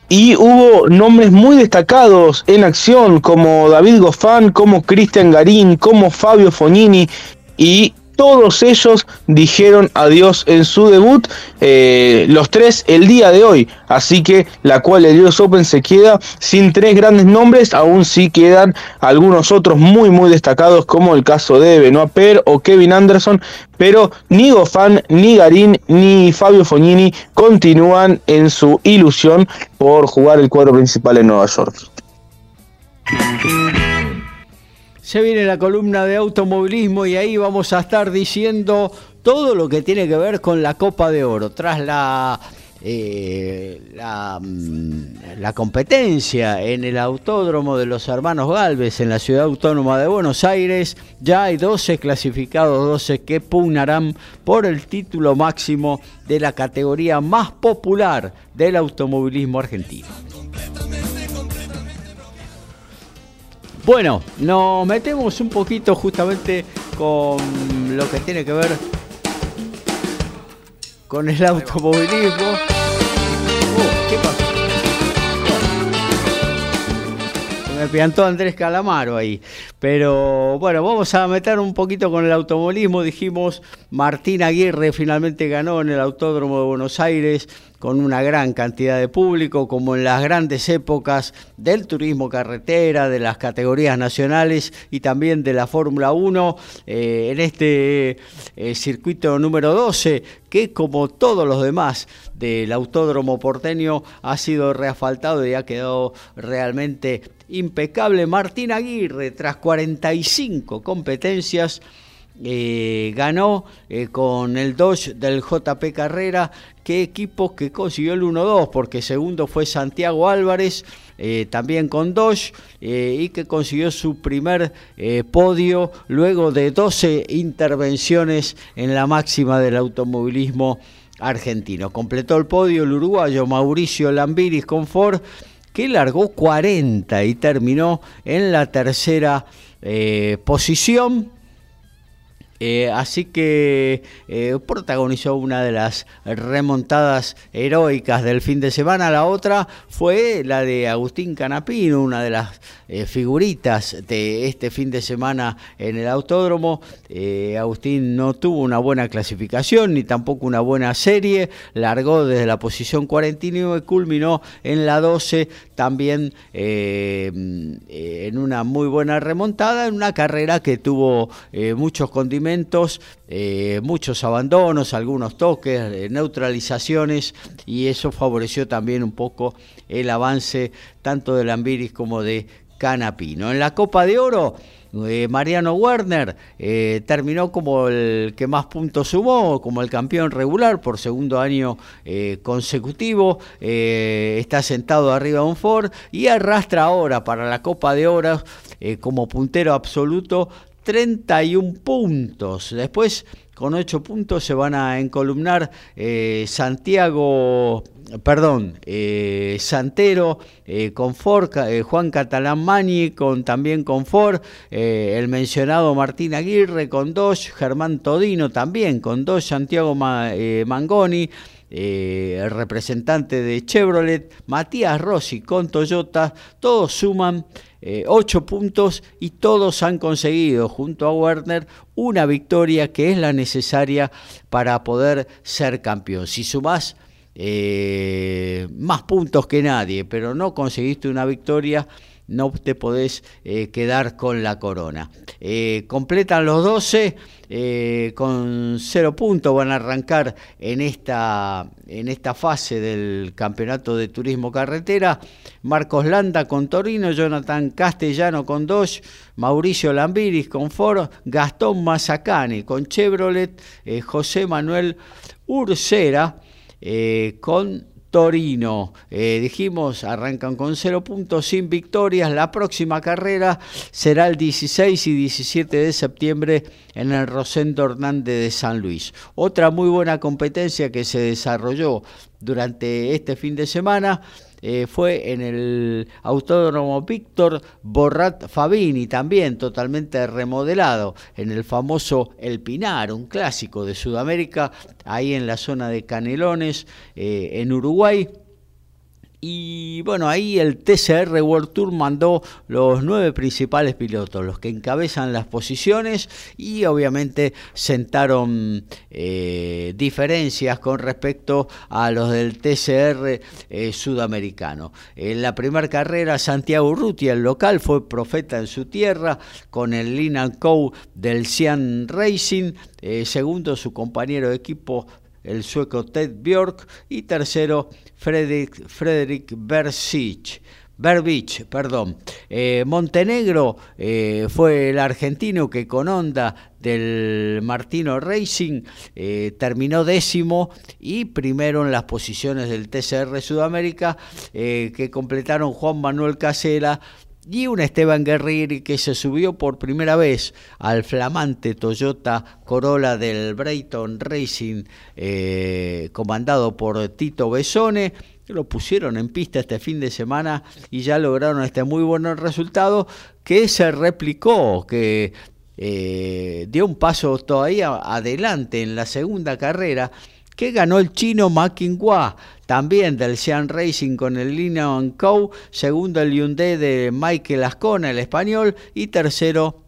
y hubo nombres muy destacados en acción como David Goffin, como Cristian Garín, como Fabio Fognini y todos ellos dijeron adiós en su debut, eh, los tres el día de hoy. Así que la cual el US Open se queda sin tres grandes nombres, aún sí quedan algunos otros muy muy destacados como el caso de Benoit Per o Kevin Anderson, pero ni Goffin, ni Garín, ni Fabio Fognini continúan en su ilusión por jugar el cuadro principal en Nueva York. Se viene la columna de automovilismo y ahí vamos a estar diciendo todo lo que tiene que ver con la Copa de Oro. Tras la, eh, mm, la, competencia en el autódromo de los hermanos Galvez en la ciudad autónoma de Buenos Aires, ya hay 12 clasificados, 12 que pugnarán por el título máximo de la categoría más popular del automovilismo argentino. Bueno, nos metemos un poquito justamente con lo que tiene que ver con el automovilismo. Uh, ¿Qué pasó? Me piantó Andrés Calamaro ahí. Pero bueno, vamos a meter un poquito con el automovilismo. Dijimos, Martín Aguirre finalmente ganó en el Autódromo de Buenos Aires con una gran cantidad de público, como en las grandes épocas del turismo carretera, de las categorías nacionales y también de la Fórmula 1, eh, en este eh, circuito número 12, que como todos los demás del autódromo porteño ha sido reasfaltado y ha quedado realmente impecable. Martín Aguirre, tras 45 competencias, eh, ganó eh, con el Dodge del JP Carrera. ¿Qué equipo que consiguió el 1-2? Porque segundo fue Santiago Álvarez, eh, también con Dodge, y que consiguió su primer podio luego de 12 intervenciones en la máxima del automovilismo argentino. Completó el podio el uruguayo Mauricio Lambiris con Ford que largó 40 y terminó en la tercera posición. Eh, así que eh, protagonizó una de las remontadas heroicas del fin de semana. La otra fue la de Agustín Canapino, una de las eh, figuritas de este fin de semana en el autódromo. Agustín no tuvo una buena clasificación ni tampoco una buena serie. Largó desde la posición 49 y culminó en la 12, también en una muy buena remontada, en una carrera que tuvo muchos condimentos eh, muchos abandonos, algunos toques, eh, neutralizaciones y eso favoreció también un poco el avance tanto de Lambiris como de Canapino. En la Copa de Oro, eh, Mariano Werner terminó como el que más puntos sumó, como el campeón regular por segundo año consecutivo. está sentado arriba de un Ford y arrastra ahora para la Copa de Oro como puntero absoluto 31 puntos. Después con 8 puntos se van a encolumnar Santiago perdón, eh, Santero eh, con Ford, eh, Juan Catalán Mani con, también con Ford, el mencionado Martín Aguirre con dos, Germán Todino también con dos, Santiago Mangoni, el representante de Chevrolet, Matías Rossi con Toyota, todos suman ocho puntos y todos han conseguido junto a Werner una victoria que es la necesaria para poder ser campeón. Si sumás eh, más puntos que nadie, pero no conseguiste una victoria, no te podés eh, quedar con la corona. Eh, completan los 12 con cero puntos, van a arrancar en esta, en esta fase del campeonato de turismo carretera. Marcos Landa con Torino, Jonathan Castellano con dos, Mauricio Lambiris con Foro, Gastón Mazacane con Chevrolet, José Manuel Ursera eh, con Torino. Eh, dijimos, arrancan con cero puntos sin victorias. La próxima carrera será el 16 y 17 de septiembre en el Rosendo Hernández de San Luis. Otra muy buena competencia que se desarrolló durante este fin de semana eh, fue en el Autódromo Víctor Borrat Fabini, también totalmente remodelado, en el famoso El Pinar, un clásico de Sudamérica, ahí en la zona de Canelones, eh, en Uruguay. Y bueno, ahí el TCR World Tour mandó los nueve principales pilotos, los que encabezan las posiciones y obviamente sentaron eh, diferencias con respecto a los del TCR eh, sudamericano. En la primera carrera, Santiago Ruti, el local, fue profeta en su tierra con el Linan Co del Cian Racing. Eh, segundo, su compañero de equipo el sueco Ted Bjork y tercero Frederick, Frederick Berbich, perdón. Eh, Montenegro eh, fue el argentino que con onda del Martino Racing eh, terminó décimo y primero en las posiciones del TCR Sudamérica que completaron Juan Manuel Casela, y un Esteban Guerrieri que se subió por primera vez al flamante Toyota Corolla del Brayton Racing, eh, comandado por Tito Besone. Lo pusieron en pista este fin de semana y ya lograron este muy buen resultado que se replicó, que eh, dio un paso todavía adelante en la segunda carrera que ganó el chino Ma Qinghua, también del Sean Racing con el Lino Co, segundo el Hyundai de Michael Ascona, el español, y tercero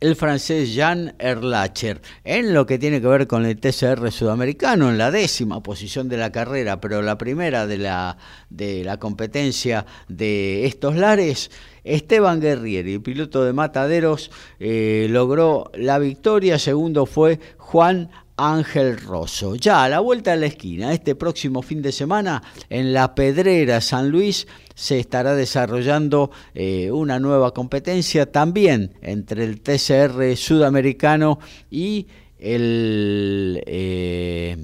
el francés Jan Erlacher. En lo que tiene que ver con el TCR sudamericano, en la décima posición de la carrera, pero la primera de la, de la competencia de estos lares, Esteban Guerrieri, piloto de Mataderos, eh, logró la victoria. Segundo fue Juan Ángel Rosso. Ya a la vuelta de la esquina, este próximo fin de semana, en La Pedrera, San Luis, se estará desarrollando eh, una nueva competencia también entre el TCR sudamericano y el... Eh,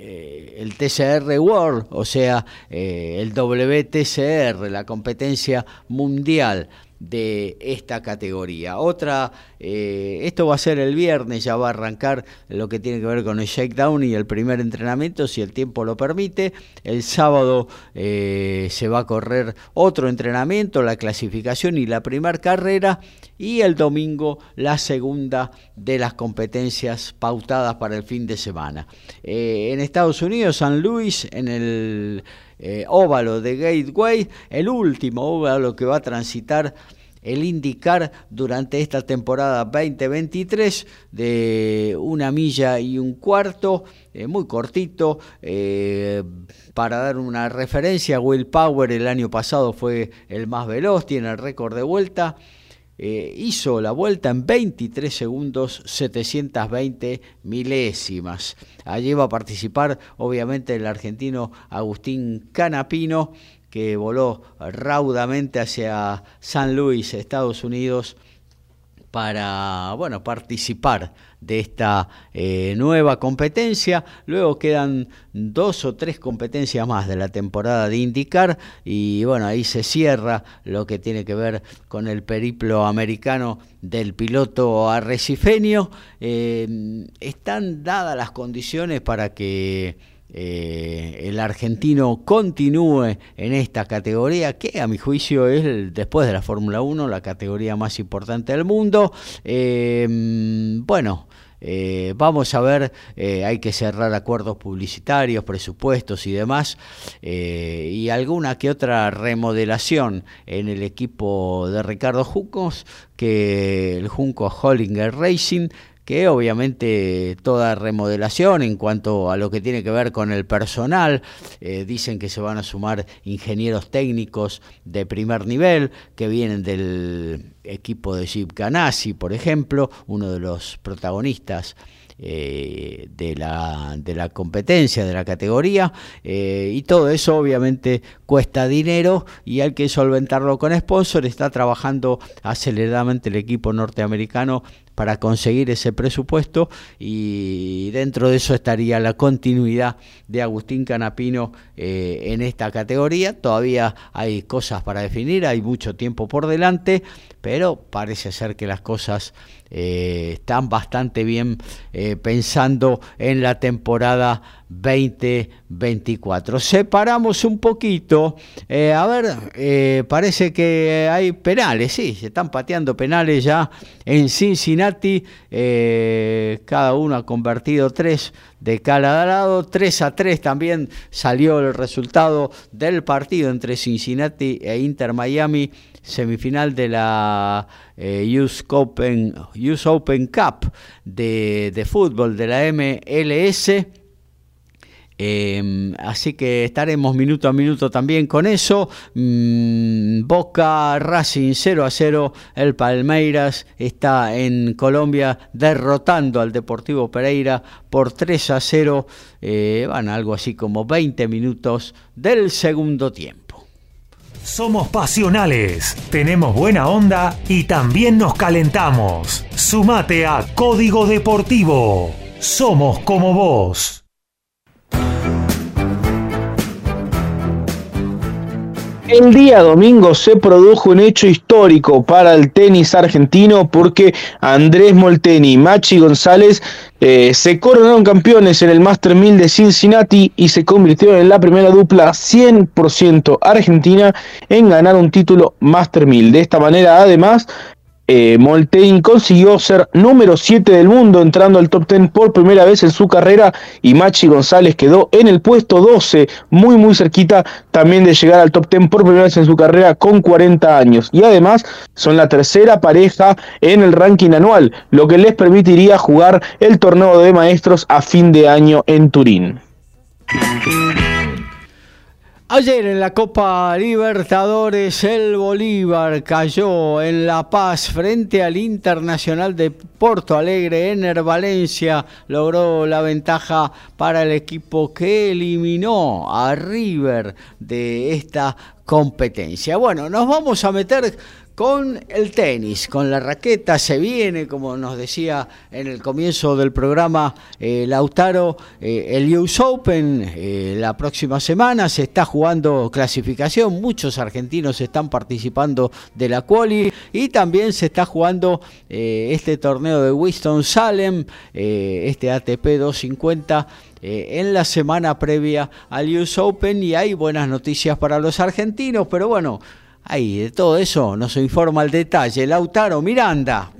eh, el TCR World, o sea, el WTCR, la competencia mundial de esta categoría. Otra, eh, esto va a ser el viernes, ya va a arrancar lo que tiene que ver con el shakedown y el primer entrenamiento, si el tiempo lo permite. El sábado eh, se va a correr otro entrenamiento, la clasificación y la primera carrera. Y el domingo la segunda de las competencias pautadas para el fin de semana. Eh, en Estados Unidos, San Luis, en el eh, óvalo de Gateway, el último óvalo que va a transitar el indicar durante esta temporada 2023 de una milla y un cuarto, eh, muy cortito. Eh, para dar una referencia, Will Power el año pasado fue el más veloz, tiene el récord de vuelta. Eh, hizo la vuelta en 23 segundos 720 milésimas. Allí va a participar obviamente el argentino Agustín Canapino que voló raudamente hacia San Luis, Estados Unidos, para bueno, participar de esta eh, nueva competencia. Luego quedan dos o tres competencias más de la temporada de IndyCar y bueno, ahí se cierra lo que tiene que ver con el periplo americano del piloto arrecifeño. Eh, están dadas las condiciones para que eh, el argentino continúe en esta categoría, que a mi juicio es, después de la Fórmula 1, la categoría más importante del mundo. Bueno, eh, vamos a ver, hay que cerrar acuerdos publicitarios, presupuestos y demás, y alguna que otra remodelación en el equipo de Ricardo Juncos, que el Junco Hollinger Racing, que obviamente toda remodelación en cuanto a lo que tiene que ver con el personal, eh, dicen que se van a sumar ingenieros técnicos de primer nivel que vienen del equipo de Jeep Ganassi, por ejemplo, uno de los protagonistas eh, de, la, de, la, competencia, de la categoría, eh, y todo eso obviamente cuesta dinero y hay que solventarlo con sponsor. Está trabajando aceleradamente el equipo norteamericano para conseguir ese presupuesto y dentro de eso estaría la continuidad de Agustín Canapino eh, en esta categoría. Todavía hay cosas para definir, hay mucho tiempo por delante, pero parece ser que las cosas eh, están bastante bien eh, pensando en la temporada 2024. Separamos un poquito, eh, a ver, parece que hay penales, sí, se están pateando penales ya en Cincinnati, cada uno ha convertido tres de cada lado, 3 a 3 también salió el resultado del partido entre Cincinnati e Inter Miami semifinal de la eh, US, Open, Open Cup de, de, fútbol de la MLS. Em, así que estaremos minuto a minuto también con eso. Mm, Boca Racing 0 a 0. El Palmeiras está en Colombia derrotando al Deportivo Pereira por 3 a 0. Eh, van algo así como 20 minutos del segundo tiempo. Somos pasionales, tenemos buena onda y también nos calentamos. Sumate a Código Deportivo. Somos como vos. El día domingo se produjo un hecho histórico para el tenis argentino porque Andrés Molteni y Machi González eh, se coronaron campeones en el Master 1000 de Cincinnati y se convirtieron en la primera dupla 100% argentina en ganar un título Master 1000. De esta manera, además, eh, Moltein consiguió ser número 7 del mundo entrando al top 10 por primera vez en su carrera y Machi González quedó en el puesto 12, muy muy cerquita también de llegar al top 10 por primera vez en su carrera con 40 años y además son la tercera pareja en el ranking anual, lo que les permitiría jugar el torneo de maestros a fin de año en Turín. Ayer en la Copa Libertadores el Bolívar cayó en La Paz frente al Internacional de Porto Alegre. Ener Valencia logró la ventaja para el equipo que eliminó a River de esta competencia. Bueno, nos vamos a meter con el tenis, con la raqueta, se viene, como nos decía en el comienzo del programa eh, Lautaro, eh, el US Open eh, la próxima semana, se está jugando clasificación, muchos argentinos están participando de la quali y también se está jugando este torneo de Winston Salem, este ATP 250 en la semana previa al US Open y hay buenas noticias para los argentinos, pero bueno, Ahí, de todo eso nos informa al detalle Lautaro Miranda.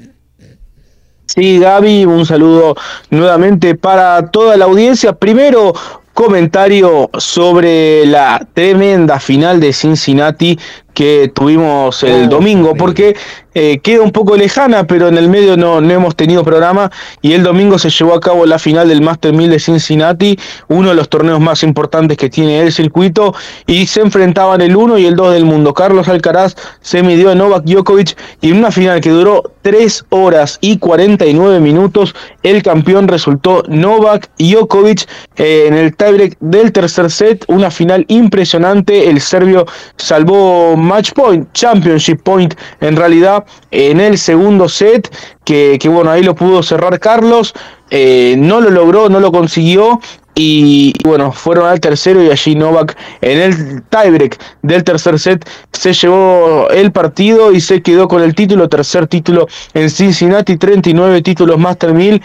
Sí, Gaby, un saludo nuevamente para toda la audiencia. Primero, comentario sobre la tremenda final de Cincinnati que tuvimos el Oh, domingo, porque eh, queda un poco lejana, pero en el medio no, no hemos tenido programa y el domingo se llevó a cabo la final del Master 1000 de Cincinnati, uno de los torneos más importantes que tiene el circuito, y se enfrentaban el 1 y el 2 del mundo. Carlos Alcaraz se midió a Novak Djokovic y en una final que duró 3 horas y 49 minutos, el campeón resultó Novak Djokovic eh, en el tiebreak del tercer set, una final impresionante, el serbio salvó match point, championship point en realidad en el segundo set, que, bueno, ahí lo pudo cerrar Carlos, eh, no lo logró, no lo consiguió. Y, y bueno, fueron al tercero y allí Novak en el tiebreak del tercer set se llevó el partido y se quedó con el título, tercer título en Cincinnati, 39 títulos Master 1000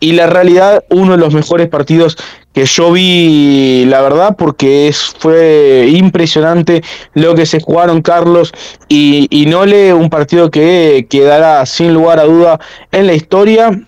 y la realidad uno de los mejores partidos que yo vi, la verdad, porque es, fue impresionante lo que se jugaron Carlos y, y Nole, un partido que quedará sin lugar a duda en la historia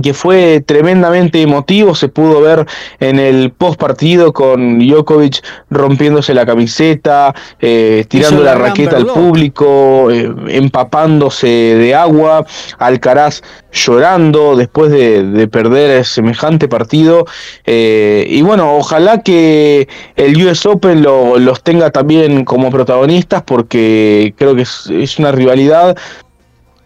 que fue tremendamente emotivo, se pudo ver en el post partido con Djokovic rompiéndose la camiseta, eh, tirando la raqueta al público, eh, empapándose de agua, Alcaraz llorando después de, de perder semejante partido. eh, y bueno, ojalá que el US Open lo- los tenga también como protagonistas porque creo que es, es una rivalidad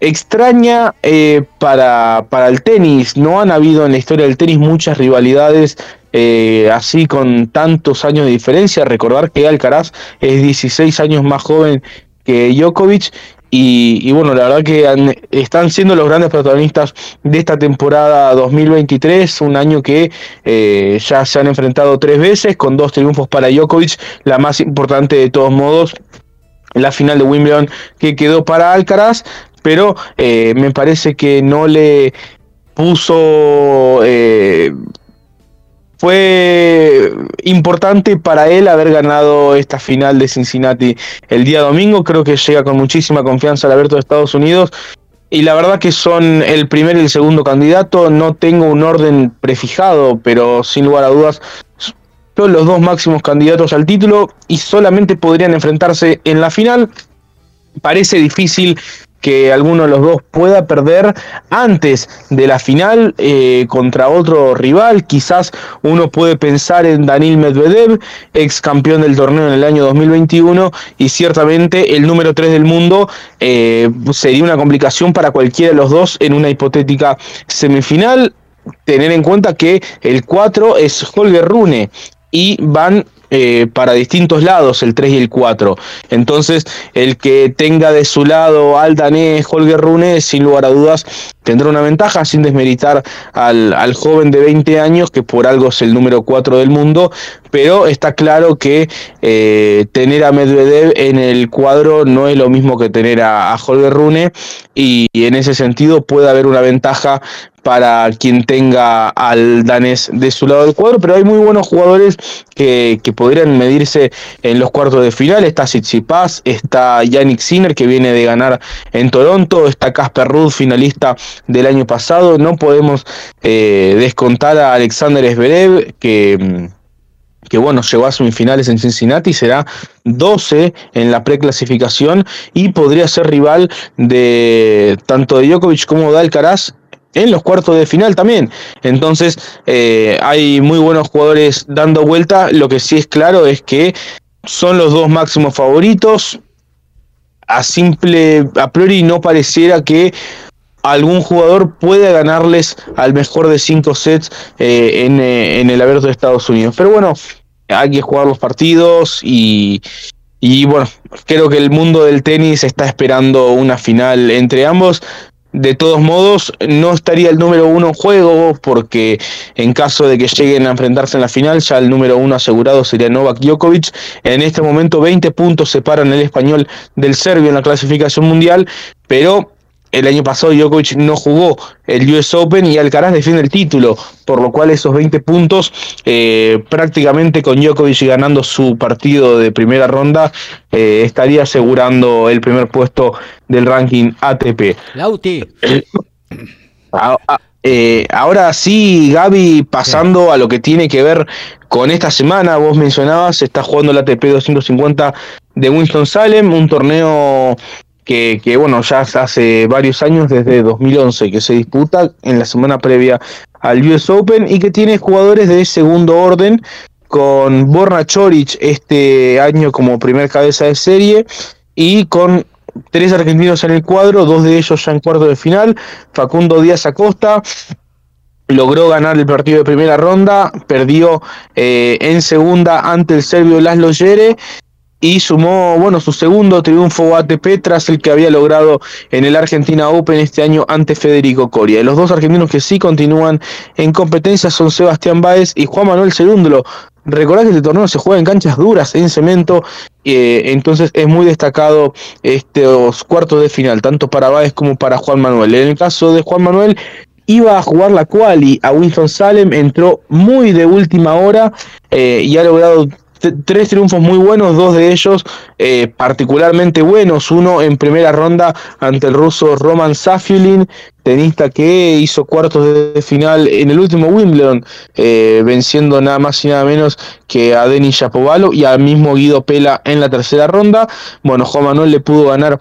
extraña eh, para, para el tenis. No han habido en la historia del tenis muchas rivalidades eh, así con tantos años de diferencia. Recordar que Alcaraz es 16 años más joven que Djokovic. Y, bueno, la verdad que están siendo los grandes protagonistas de esta temporada 2023, un año que eh, ya se han enfrentado tres veces, con dos triunfos para Djokovic, la más importante de todos modos, la final de Wimbledon que quedó para Alcaraz, pero eh, me parece que no le puso... eh, fue importante para él haber ganado esta final de Cincinnati el día domingo. Creo que llega con muchísima confianza al abierto de Estados Unidos. Y la verdad que son el primer y el segundo candidato. No tengo un orden prefijado, pero sin lugar a dudas son los dos máximos candidatos al título y solamente podrían enfrentarse en la final. Parece difícil que alguno de los dos pueda perder antes de la final eh, contra otro rival. Quizás uno puede pensar en Danil Medvedev, ex campeón del torneo en el año 2021, y ciertamente el número 3 del mundo eh, sería una complicación para cualquiera de los dos en una hipotética semifinal. Tener en cuenta que el 4 es Holger Rune y van eh, para distintos lados el 3 y el 4. Entonces, el que tenga de su lado al danés Holger Rune, sin lugar a dudas, tendrá una ventaja sin desmeritar al, al joven de 20 años, que por algo es el número 4 del mundo, pero está claro que eh, tener a Medvedev en el cuadro no es lo mismo que tener a, Holger Rune, y en ese sentido puede haber una ventaja para quien tenga al danés de su lado del cuadro, pero hay muy buenos jugadores que, que podrían medirse en los cuartos de final. Está Tsitsipas, está Yannick Sinner, que viene de ganar en Toronto, está Casper Ruud, finalista del año pasado. No podemos eh, descontar a Alexander Zverev, que que bueno, llegó a semifinales en Cincinnati, será 12 en la preclasificación y podría ser rival de tanto de Djokovic como de Alcaraz en los cuartos de final también. Entonces, eh, hay muy buenos jugadores dando vuelta. Lo que sí es claro es que son los dos máximos favoritos. A simple, a priori no pareciera que algún jugador pueda ganarles al mejor de cinco sets eh, en, eh, en el abierto de Estados Unidos. Pero bueno, hay que jugar los partidos y, y bueno, creo que el mundo del tenis está esperando una final entre ambos. De todos modos, no estaría el número uno en juego porque en caso de que lleguen a enfrentarse en la final, ya el número uno asegurado sería Novak Djokovic. En este momento 20 puntos separan el español del serbio en la clasificación mundial, pero el año pasado Djokovic no jugó el US Open y Alcaraz defiende el título, por lo cual esos 20 puntos eh, prácticamente con Djokovic ganando su partido de primera ronda eh, estaría asegurando el primer puesto del ranking ATP. Lauti, A- a- Eh, ahora sí, Gaby, pasando a lo que tiene que ver con esta semana, vos mencionabas, está jugando la ATP 250 de Winston-Salem, un torneo que, bueno, ya hace varios años, desde 2011, que se disputa en la semana previa al US Open y que tiene jugadores de segundo orden, con Borna Choric este año como primer cabeza de serie y con tres argentinos en el cuadro, dos de ellos ya en cuarto de final, Facundo Díaz Acosta, logró ganar el partido de primera ronda, perdió eh, en segunda ante el serbio Laszlo Yere y sumó, bueno, su segundo triunfo ATP tras el que había logrado en el Argentina Open este año ante Federico Coria. Los dos argentinos que sí continúan en competencia son Sebastián Báez y Juan Manuel Cerúndolo. Recordad que este torneo se juega en canchas duras, en cemento, eh, entonces es muy destacado estos cuartos de final, tanto para Báez como para Juan Manuel. En el caso de Juan Manuel, iba a jugar la quali a Winston Salem, entró muy de última hora eh, y ha logrado tres triunfos muy buenos, dos de ellos eh, particularmente buenos, uno en primera ronda ante el ruso Roman Safilin, tenista que hizo cuartos de final en el último Wimbledon, eh, venciendo nada más y nada menos que a Denis Shapovalov y al mismo Guido Pela en la tercera ronda. Bueno, Juan Manuel le pudo ganar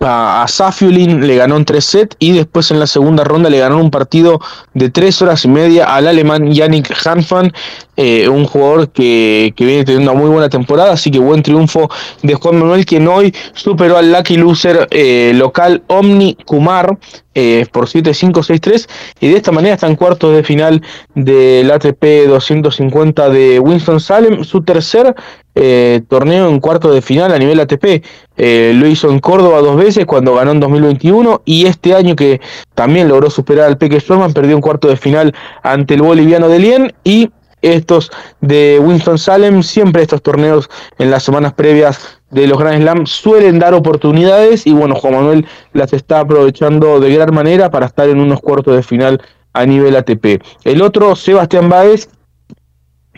a, Safiulin, le ganó en tres sets y después en la segunda ronda le ganó un partido de tres horas y media al alemán Yannick Hanfan, eh, un jugador que, que, viene teniendo una muy buena temporada, así que buen triunfo de Juan Manuel, quien hoy superó al lucky loser eh, local Omni Kumar eh, por 7-5-6-3 y de esta manera está en cuartos de final del ATP 250 de Winston-Salem, su tercer eh, torneo en cuartos de final a nivel ATP. Eh, lo hizo en Córdoba dos veces cuando ganó en 2021 y este año que también logró superar al Peque Storman, perdió en cuarto de final ante el boliviano de Lien y estos de Winston-Salem, siempre estos torneos en las semanas previas de los Grand Slam suelen dar oportunidades y bueno, Juan Manuel las está aprovechando de gran manera para estar en unos cuartos de final a nivel ATP. El otro, Sebastián Báez,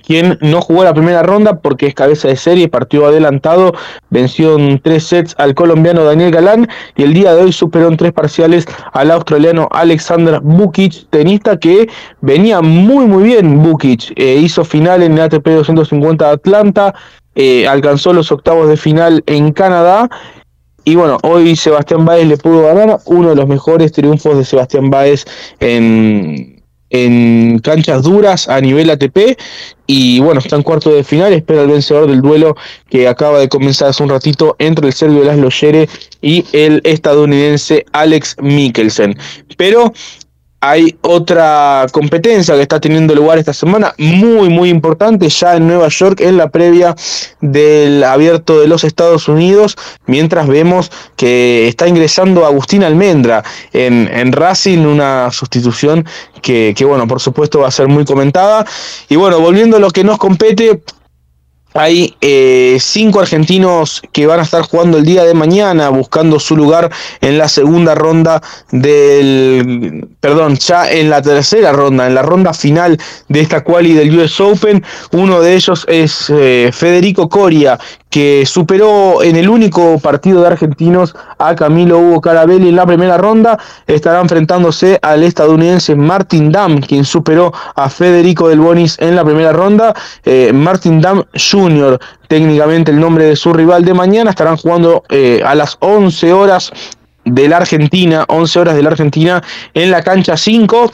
quien no jugó la primera ronda porque es cabeza de serie, partió adelantado, venció en tres sets al colombiano Daniel Galán y el día de hoy superó en tres parciales al australiano Alexander Bukic, tenista que venía muy muy bien Bukic, eh, hizo final en el ATP 250 de Atlanta, eh, alcanzó los octavos de final en Canadá y bueno, hoy Sebastián Báez le pudo ganar uno de los mejores triunfos de Sebastián Báez en en canchas duras a nivel ATP y bueno, está en cuarto de final, espera el vencedor del duelo que acaba de comenzar hace un ratito entre el serbio Laszlo Yere y el estadounidense Alex Mikkelsen. Pero hay otra competencia que está teniendo lugar esta semana, muy, muy importante, ya en Nueva York, en la previa del abierto de los Estados Unidos, mientras vemos que está ingresando Agustín Almendra en, en Racing, una sustitución que, que, bueno, por supuesto va a ser muy comentada. Y bueno, volviendo a lo que nos compete, hay eh, cinco argentinos que van a estar jugando el día de mañana buscando su lugar en la segunda ronda del, perdón, ya en la tercera ronda, en la ronda final de esta quali del US Open. Uno de ellos es eh, Federico Coria, que superó en el único partido de argentinos a Camilo Hugo Carabelli en la primera ronda. Estará enfrentándose al estadounidense Martin Dam, quien superó a Federico Del Bonis en la primera ronda. Eh, Martin Dam Jr., técnicamente el nombre de su rival de mañana, estarán jugando eh, a las 11 horas de la Argentina, 11 horas de la Argentina en la cancha 5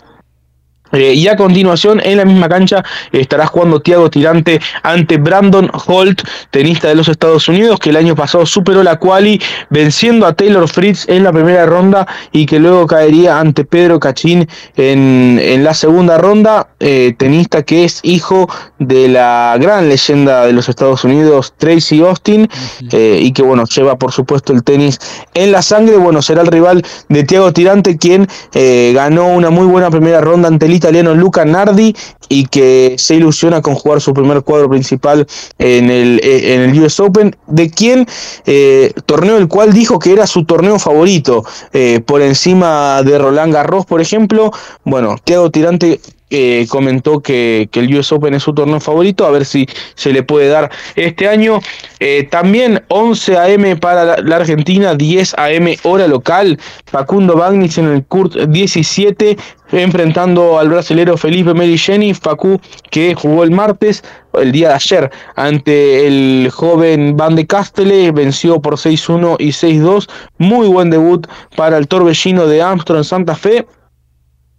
eh, y a continuación, en la misma cancha, estará jugando Thiago Tirante ante Brandon Holt, tenista de los Estados Unidos, que el año pasado superó la quali, venciendo a Taylor Fritz en la primera ronda y que luego caería ante Pedro Cachín en, en la segunda ronda. Eh, tenista que es hijo de la gran leyenda de los Estados Unidos, Tracy Austin, eh, y que bueno, lleva por supuesto el tenis en la sangre. Bueno, será el rival de Thiago Tirante, quien ganó una muy buena primera ronda ante italiano Luca Nardi y que se ilusiona con jugar su primer cuadro principal en el, en el US Open, de quien eh, torneo el cual dijo que era su torneo favorito, eh, por encima de Roland Garros, por ejemplo. Bueno, Thiago Tirante eh, comentó que, el US Open es su torneo favorito, a ver si se le puede dar este año. Eh, también 11 AM para la, la, Argentina, 10 AM hora local. Facundo Bagnis en el CURT 17, enfrentando al brasilero Felipe Merigeni, Facu que jugó el martes, el día de ayer, ante el joven Van de Castele, venció por 6-1 y 6-2, muy buen debut para el torbellino de Armstrong Santa Fe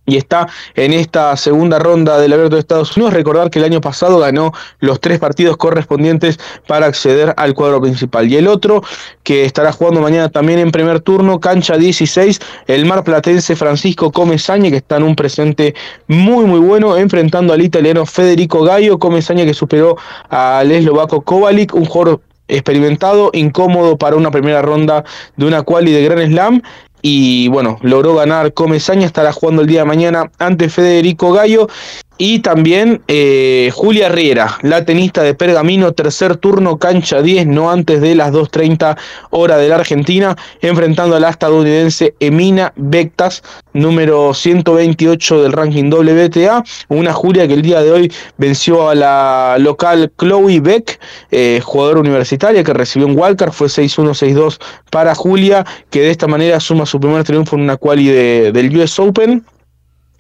y está en esta segunda ronda del Abierto de Estados Unidos. Recordar que el año pasado ganó los tres partidos correspondientes para acceder al cuadro principal. Y el otro, que estará jugando mañana también en primer turno, cancha 16, el mar platense Francisco Comesaña, que está en un presente muy muy bueno, enfrentando al italiano Federico Gallo, Comesaña que superó al eslovaco Kovalik, un jugador experimentado, incómodo para una primera ronda de una quali de Gran Slam y bueno, logró ganar Comesaña, estará jugando el día de mañana ante Federico Gallo y también eh, Julia Riera, la tenista de Pergamino, tercer turno, cancha 10, no antes de las 2.30 hora de la Argentina, enfrentando a la estadounidense Emina Bectas, número 128 del ranking WTA. Una Julia que el día de hoy venció a la local Chloe Beck, eh, jugadora universitaria que recibió un Walker, fue 6-1, 6-2 para Julia, que de esta manera suma su primer triunfo en una quali del US Open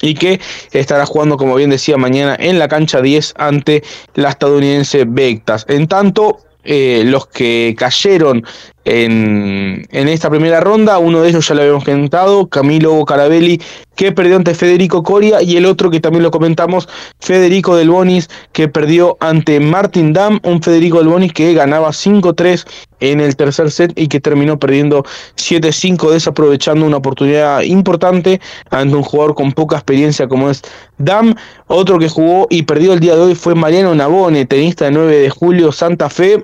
y que estará jugando, como bien decía, mañana en la cancha 10 ante la estadounidense Bectas. En tanto, eh, los que cayeron en, esta primera ronda. Uno de ellos ya lo habíamos comentado, Camilo Carabelli, que perdió ante Federico Coria, y el otro que también lo comentamos, Federico Del Bonis, que perdió ante Martin Dam, un Federico Del Bonis que ganaba 5-3 en el tercer set y que terminó perdiendo 7-5, desaprovechando una oportunidad importante ante un jugador con poca experiencia como es Dam. Otro que jugó y perdió el día de hoy fue Mariano Nabone, tenista de 9 de julio, Santa Fe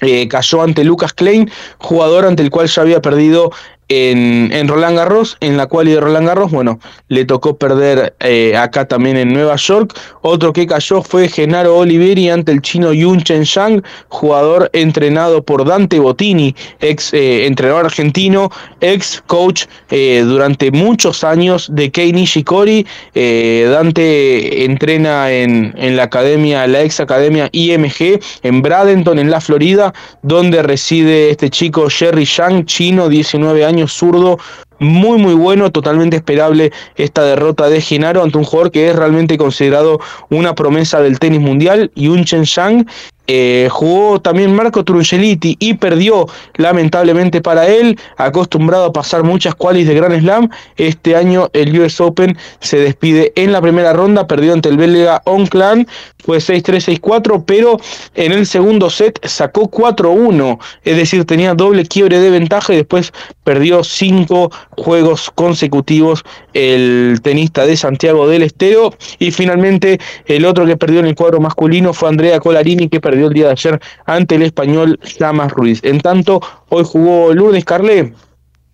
eh, cayó ante Lucas Klein, jugador ante el cual ya había perdido en, Roland Garros, en la cual de Roland Garros, bueno, le tocó perder eh, acá también en Nueva York. Otro que cayó fue Genaro Oliveri ante el chino Yun Chen Shang, jugador entrenado por Dante Bottini, ex eh, entrenador argentino, ex coach eh, durante muchos años de Kei Nishikori. Dante entrena en, en la academia, la ex academia IMG en Bradenton, en la Florida, donde reside este chico Jerry Shang, chino, 19 años zurdo muy muy bueno, totalmente esperable esta derrota de Genaro ante un jugador que es realmente considerado una promesa del tenis mundial y un Chen Shang eh, jugó también Marco Trungeliti y perdió lamentablemente para él, acostumbrado a pasar muchas qualis de Grand Slam. Este año el US Open se despide en la primera ronda, perdió ante el belga Onclan, fue 6-3, 6-4, pero en el segundo set sacó 4-1, es decir, tenía doble quiebre de ventaja y después perdió 5 juegos consecutivos el tenista de Santiago del Estero. Y finalmente el otro que perdió en el cuadro masculino fue Andrea Colarini, que perdió el día de ayer ante el español Samas Ruiz. En tanto, hoy jugó Lourdes Carlet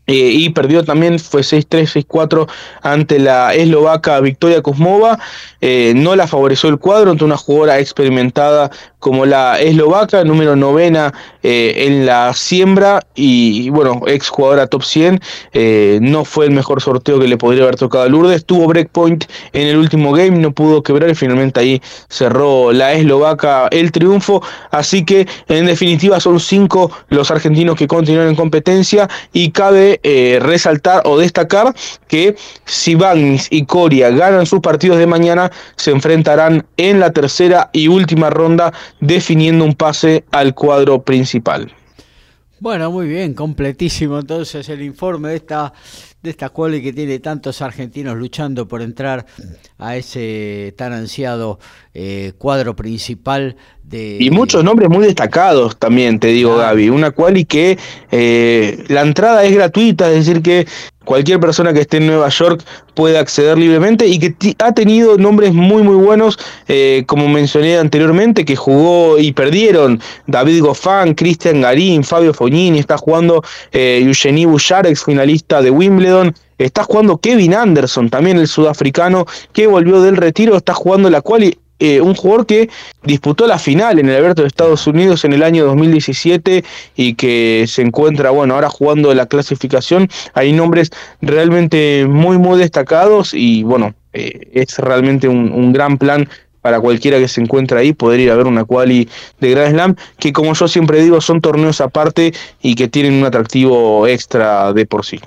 eh, y perdió también, fue 6-3, 6-4 ante la eslovaca Victoria Kuzmova. Eh, no la favoreció el cuadro ante una jugadora experimentada como la eslovaca, número novena eh, en la siembra y, bueno, ex jugadora top 100. no fue el mejor sorteo que le podría haber tocado a Lourdes. Tuvo breakpoint en el último game, no pudo quebrar y finalmente ahí cerró la eslovaca el triunfo. Así que en definitiva son cinco los argentinos que continúan en competencia y cabe eh, resaltar o destacar que si Bagnis y Coria ganan sus partidos de mañana, se enfrentarán en la tercera y última ronda, definiendo un pase al cuadro principal. Bueno, muy bien, completísimo entonces el informe de esta de esta que tiene tantos argentinos luchando por entrar a ese tan ansiado eh, cuadro principal de... Y muchos nombres muy destacados también, te digo Gaby, una quali que eh, la entrada es gratuita, es decir que cualquier persona que esté en Nueva York puede acceder libremente y que ha tenido nombres muy muy buenos, eh, como mencioné anteriormente, que jugó y perdieron David Goffin, Cristian Garín, Fabio Fognini, está jugando eh, Eugenie Bouchard, ex finalista de Wimbledon, está jugando Kevin Anderson, también el sudafricano, que volvió del retiro, está jugando la cual eh, un jugador que disputó la final en el Abierto de Estados Unidos en el año 2017 y que se encuentra, bueno, ahora jugando la clasificación. Hay nombres realmente muy, muy destacados y, bueno, eh, es realmente un, gran plan para cualquiera que se encuentre ahí poder ir a ver una quali de Grand Slam, que como yo siempre digo son torneos aparte y que tienen un atractivo extra de por sí.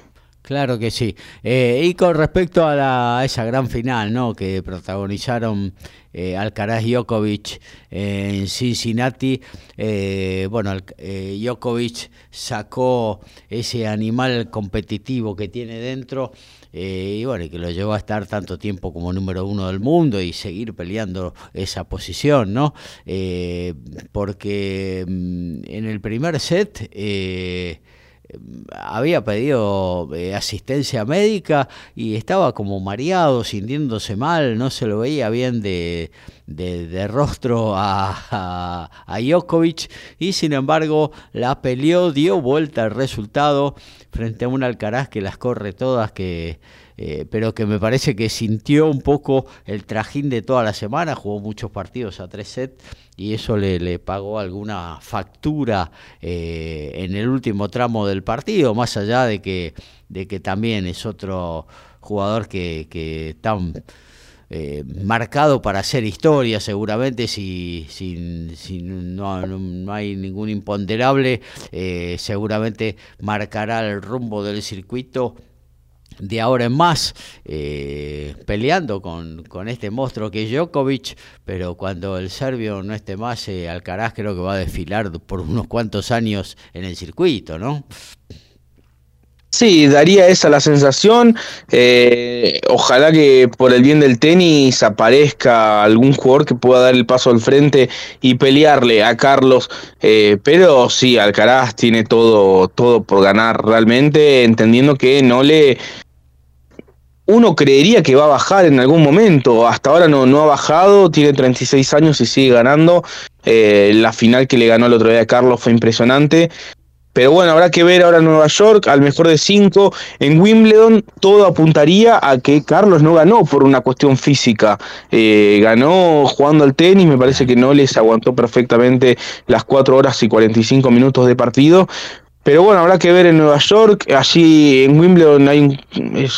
Claro que sí. Eh, y con respecto a, la, esa gran final, ¿no? Que protagonizaron eh, Alcaraz Djokovic en Cincinnati, eh, bueno, eh, Djokovic sacó ese animal competitivo que tiene dentro y bueno, que lo llevó a estar tanto tiempo como número uno del mundo y seguir peleando esa posición, ¿no? porque mm, en el primer set había pedido eh, asistencia médica y estaba como mareado, sintiéndose mal, no se lo veía bien de, de, rostro a, a, Djokovic y sin embargo la peleó, dio vuelta al resultado frente a un Alcaraz que las corre todas, que eh, pero que me parece que sintió un poco el trajín de toda la semana, jugó muchos partidos a tres sets y eso le, le pagó alguna factura eh, en el último tramo del partido, más allá de que, de que también es otro jugador que, que está eh, marcado para hacer historia seguramente si, si, no, no, hay ningún imponderable seguramente marcará el rumbo del circuito de ahora en más, eh, peleando con, con, este monstruo que es Djokovic, pero cuando el serbio no esté más, eh, Alcaraz creo que va a desfilar por unos cuantos años en el circuito, ¿no? Sí, daría esa la sensación. Eh, ojalá que por el bien del tenis aparezca algún jugador que pueda dar el paso al frente y pelearle a Carlos. pero sí, Alcaraz tiene todo, todo por ganar realmente, entendiendo que no le uno creería que va a bajar en algún momento. Hasta ahora no, no ha bajado, tiene 36 años y sigue ganando. Eh, la final que le ganó el otro día a Carlos fue impresionante. Pero bueno, habrá que ver ahora en Nueva York, al mejor de cinco. En Wimbledon todo apuntaría a que Carlos no ganó por una cuestión física. Eh, ganó jugando al tenis, me parece que no les aguantó perfectamente las 4 horas y 45 minutos de partido. Pero bueno, habrá que ver en Nueva York. Allí en Wimbledon hay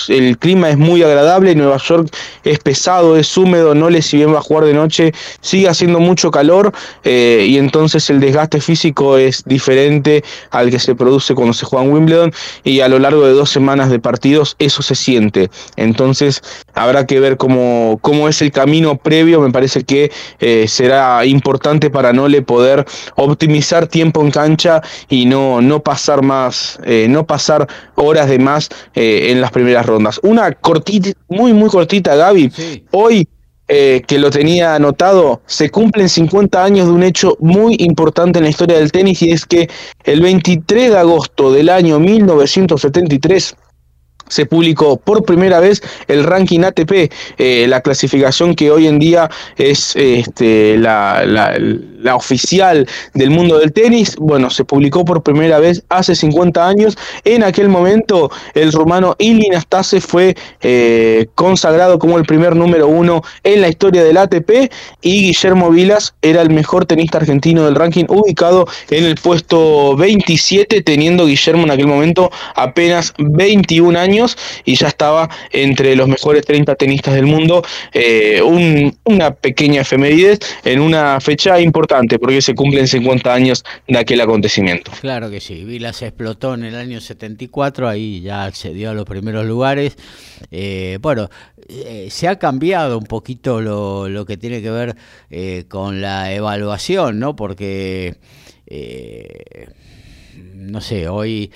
el clima es muy agradable. Nueva York es pesado, es húmedo. No le si bien va a jugar de noche, sigue haciendo mucho calor. Eh, y entonces el desgaste físico es diferente al que se produce cuando se juega en Wimbledon. Y a lo largo de dos semanas de partidos, eso se siente. Entonces habrá que ver cómo, cómo es el camino previo. Me parece que eh, será importante para Nole poder optimizar tiempo en cancha y no, no pasar más, eh, no pasar horas de más eh, en las primeras rondas. Una cortita, muy, muy cortita, Gaby. Hoy eh, que lo tenía anotado, se cumplen 50 años de un hecho muy importante en la historia del tenis y es que el 23 de agosto del año 1973 se publicó por primera vez el ranking ATP, la clasificación que hoy en día es este, la, oficial del mundo del tenis, bueno, se publicó por primera vez hace 50 años. En aquel momento, el rumano Ilin Astase fue eh, consagrado como el primer número uno en la historia del ATP y Guillermo Vilas era el mejor tenista argentino del ranking, ubicado en el puesto 27, teniendo Guillermo en aquel momento apenas 21 años y ya estaba entre los mejores 30 tenistas del mundo. Eh, una pequeña efeméride en una fecha importante porque se cumplen 50 años de aquel acontecimiento. Claro que sí, Vilas explotó en el año 74, ahí ya accedió a los primeros lugares. Eh, bueno, eh, se ha cambiado un poquito lo, lo que tiene que ver con la evaluación, ¿no? Porque, no sé, hoy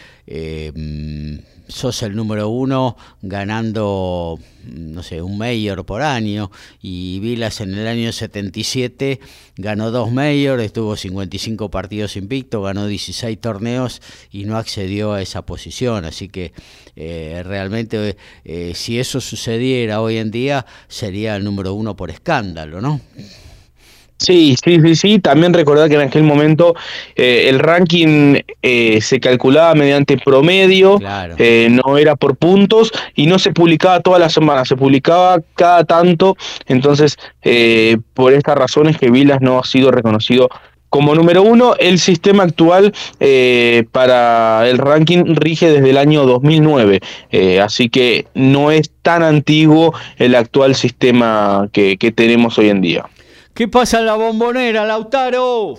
sos el número uno ganando, no sé, un mayor por año y Vilas en el año 77 ganó dos mayors, estuvo 55 partidos invicto, ganó 16 torneos y no accedió a esa posición. Así que eh, realmente eh, si eso sucediera hoy en día sería el número uno por escándalo, ¿no? Sí, sí, sí, sí. También recordar que en aquel momento eh, el ranking eh, se calculaba mediante promedio, eh, no era por puntos y no se publicaba todas las semanas, se publicaba cada tanto. Entonces, por estas razones que Vilas no ha sido reconocido como número uno, el sistema actual para el ranking rige desde el año 2009, así que no es tan antiguo el actual sistema que tenemos hoy en día. ¿Qué pasa en la bombonera, Lautaro?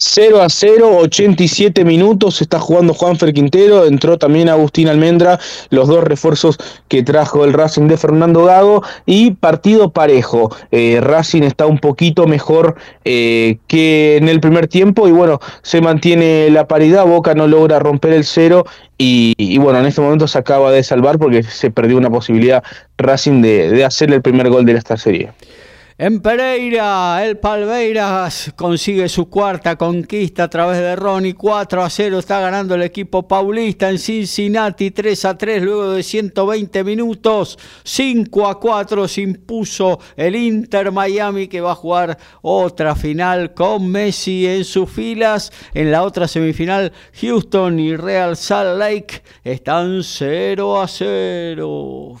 0 a 0, 87 minutos, está jugando Juanfer Quintero, entró también Agustín Almendra, los dos refuerzos que trajo el Racing de Fernando Gago y partido parejo. Eh, Racing está un poquito mejor eh, que en el primer tiempo y bueno, se mantiene la paridad, Boca no logra romper el cero y, y, bueno, en este momento se acaba de salvar porque se perdió una posibilidad Racing de, de hacer el primer gol de esta serie. En Pereira, el Palmeiras consigue su cuarta conquista a través de Ronnie. 4 a 0 está ganando el equipo paulista en Cincinnati. 3 a 3 luego de 120 minutos. 5 a 4 se impuso el Inter Miami que va a jugar otra final con Messi en sus filas. En la otra semifinal, Houston y Real Salt Lake están 0 a 0.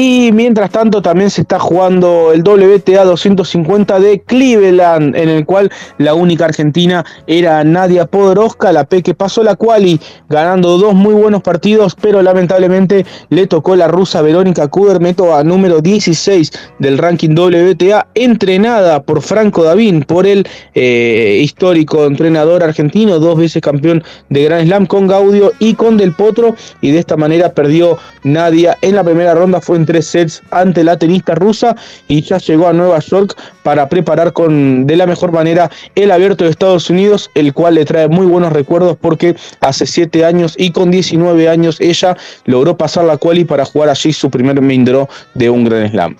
Y mientras tanto también se está jugando el WTA 250 de Cleveland, en el cual la única argentina era Nadia Podoroska, la P que pasó la quali, ganando dos muy buenos partidos, pero lamentablemente le tocó la rusa Verónica Kudermetova a número 16 del ranking WTA, entrenada por Franco Davín, por el eh, histórico entrenador argentino, dos veces campeón de Grand Slam con Gaudio y con Del Potro, y de esta manera perdió Nadia en la primera ronda, fue tres sets ante la tenista rusa y ya llegó a Nueva York para preparar con de la mejor manera el abierto de Estados Unidos, el cual le trae muy buenos recuerdos porque hace 7 años y con 19 años ella logró pasar la quali para jugar allí su primer main de un Grand Slam.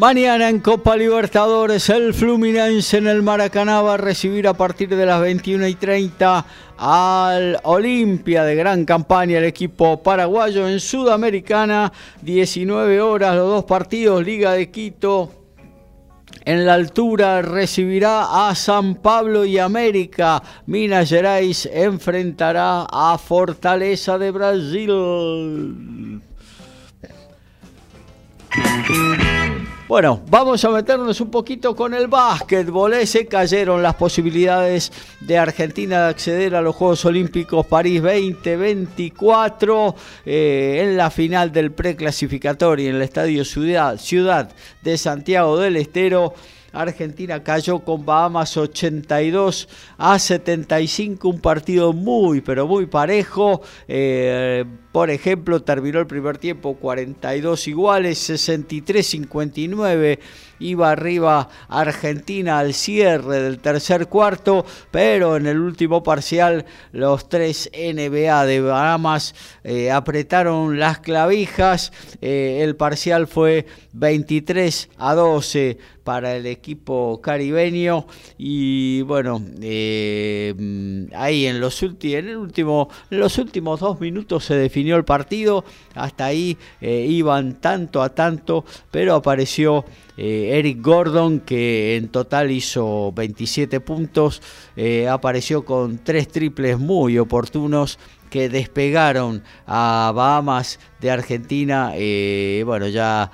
Mañana en Copa Libertadores, el Fluminense en el Maracaná va a recibir a partir de las 21 y 30 al Olimpia de gran campaña, el equipo paraguayo en Sudamericana. 19 horas, los dos partidos, Liga de Quito. En la altura recibirá a San Pablo y América. Minas Gerais enfrentará a Fortaleza de Brasil. Bueno, vamos a meternos un poquito con el básquetbol. Se cayeron las posibilidades de Argentina de acceder a los Juegos Olímpicos París 2024 eh, en la final del preclasificatorio en el Estadio Ciudad, Ciudad de Santiago del Estero. Argentina cayó con Bahamas 82 a 75, un partido muy, pero muy parejo. Eh, por ejemplo, terminó el primer tiempo 42 iguales, 63-59 iba arriba Argentina al cierre del tercer cuarto, pero en el último parcial los tres NBA de Bahamas eh, apretaron las clavijas, eh, el parcial fue 23 a 12 para el equipo caribeño. Y bueno eh, ahí en los en el último en los últimos dos minutos se definió el partido. Hasta ahí iban tanto a tanto pero apareció eh, Eric Gordon, que en total hizo 27 puntos, eh, apareció con tres triples muy oportunos que despegaron a Bahamas de Argentina, eh, bueno, ya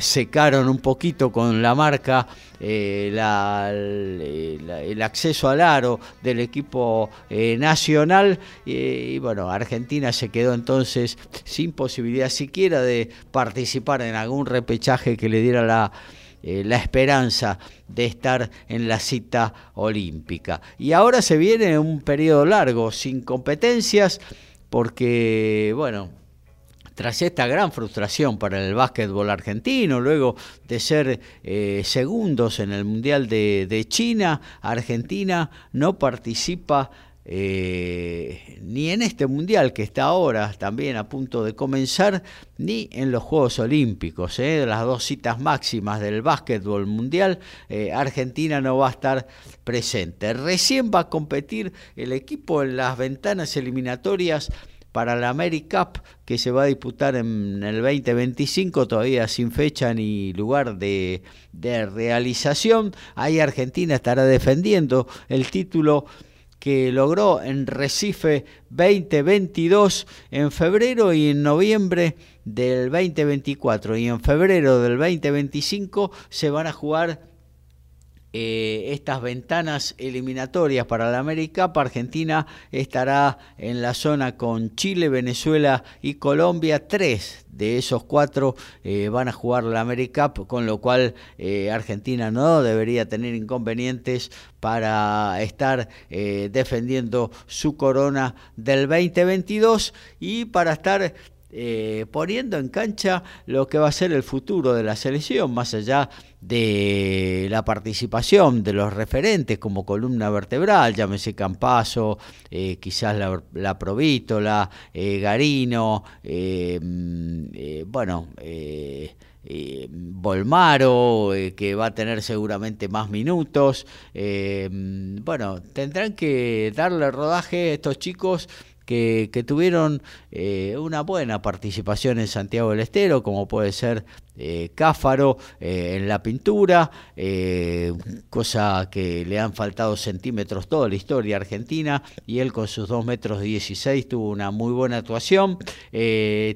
secaron un poquito con la marca el, acceso al aro del equipo nacional y bueno, Argentina se quedó entonces sin posibilidad siquiera de participar en algún repechaje que le diera la eh, la esperanza de estar en la cita olímpica. Y ahora se viene un periodo largo sin competencias porque, bueno, tras esta gran frustración para el básquetbol argentino, luego de ser eh, segundos en el Mundial de, de China, Argentina no participa eh, ni en este mundial que está ahora también a punto de comenzar, ni en los Juegos Olímpicos, eh, las dos citas máximas del básquetbol mundial, eh, Argentina no va a estar presente. Recién va a competir el equipo en las ventanas eliminatorias para la AmeriCup que se va a disputar en el 2025, todavía sin fecha ni lugar de, de realización. Ahí Argentina estará defendiendo el título que logró en Recife 2022 en febrero y en noviembre del 2024 y en febrero del 2025 se van a jugar eh, estas ventanas eliminatorias para la América Argentina estará en la zona con Chile, Venezuela y Colombia. Tres de esos cuatro eh, van a jugar la América con lo cual eh, Argentina no debería tener inconvenientes para estar defendiendo su corona del 2022 y para estar eh, poniendo en cancha lo que va a ser el futuro de la selección, más allá de la participación de los referentes como columna vertebral, llámese Campaso, eh, quizás la, la Provítola, eh, Garino, mm, bueno, Volmaro, que va a tener seguramente más minutos. Mm, bueno, tendrán que darle rodaje a estos chicos que, tuvieron eh, una buena participación en Santiago del Estero, como puede ser eh, Cáfaro eh, en la pintura, cosa que le han faltado centímetros toda la historia argentina, y él con sus 2 metros 16 tuvo una muy buena actuación.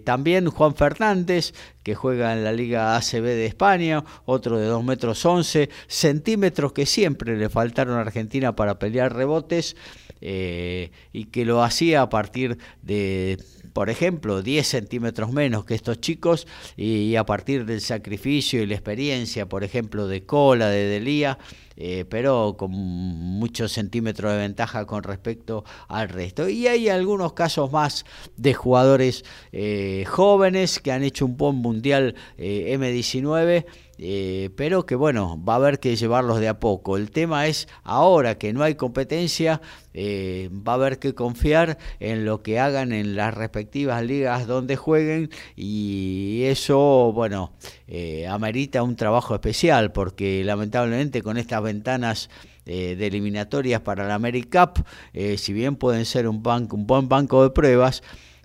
también Juan Fernández, que juega en la Liga ACB de España, otro de 2 metros 11, centímetros que siempre le faltaron a Argentina para pelear rebotes. Eh, y que lo hacía a partir de, por ejemplo, 10 centímetros menos que estos chicos y, a partir del sacrificio y la experiencia, por ejemplo, de Cola, de Delía, eh, pero con muchos centímetros de ventaja con respecto al resto. Y hay algunos casos más de jugadores eh, jóvenes que han hecho un buen mundial M19 eh, pero que bueno, va a haber que llevarlos de a poco. El tema es ahora que no hay competencia, eh, va a haber que confiar en lo que hagan en las respectivas ligas donde jueguen y eso, bueno, eh, amerita un trabajo especial porque lamentablemente con estas ventanas de eliminatorias para la AmeriCup, si bien pueden ser un, banco, un buen banco de pruebas,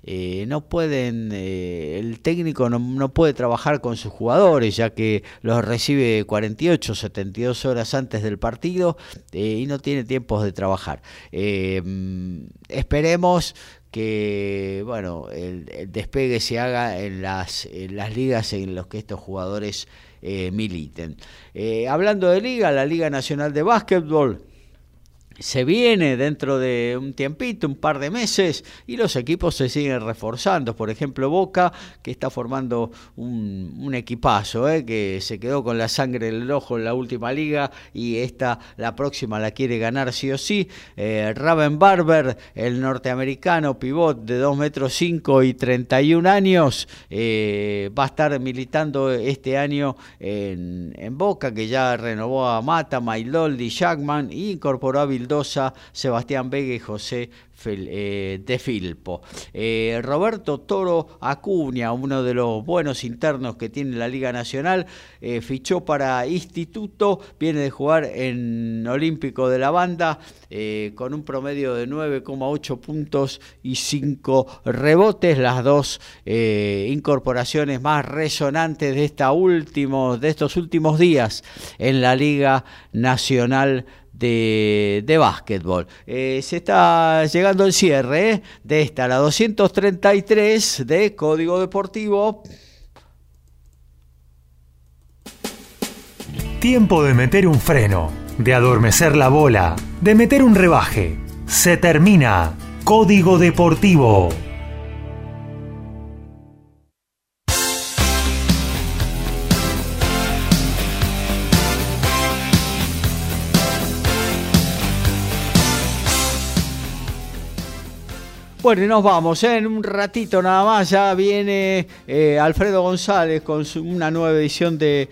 eh, no pueden, eh, el técnico no, puede trabajar con sus jugadores, ya que los recibe 48, 72 horas antes del partido eh, y no tiene tiempos de trabajar. esperemos que bueno el, despegue se haga en las, en las ligas en las que estos jugadores militen. hablando de liga, la Liga Nacional de Básquetbol se viene dentro de un tiempito, un par de meses, y los equipos se siguen reforzando. Por ejemplo, Boca, que está formando un, equipazo, ¿eh? que se quedó con la sangre del ojo en la última liga y esta, la próxima, la quiere ganar sí o sí. Eh, Raven Barber, el norteamericano, pivot de 2 metros 5 y 31 años, eh, va a estar militando este año en, Boca, que ya renovó a Mata, Mailoldi, Jackman e incorporó a Sebastián Vega y José eh, de Filpo. Eh, Roberto Toro Acuña, uno de los buenos internos que tiene la Liga Nacional, eh, fichó para Instituto, viene de jugar en Olímpico de la Banda con un promedio de 9,8 puntos y 5 rebotes, las dos incorporaciones más resonantes de, esta de estos últimos días en la Liga Nacional de, de básquetbol. Eh, se está llegando el cierre eh, de esta, la 233 de Código Deportivo. Tiempo de meter un freno, de adormecer la bola, de meter un rebaje. Se termina. Código Deportivo. Bueno, y nos vamos, ¿eh? en un ratito nada más, ya viene eh, Alfredo González con una nueva edición de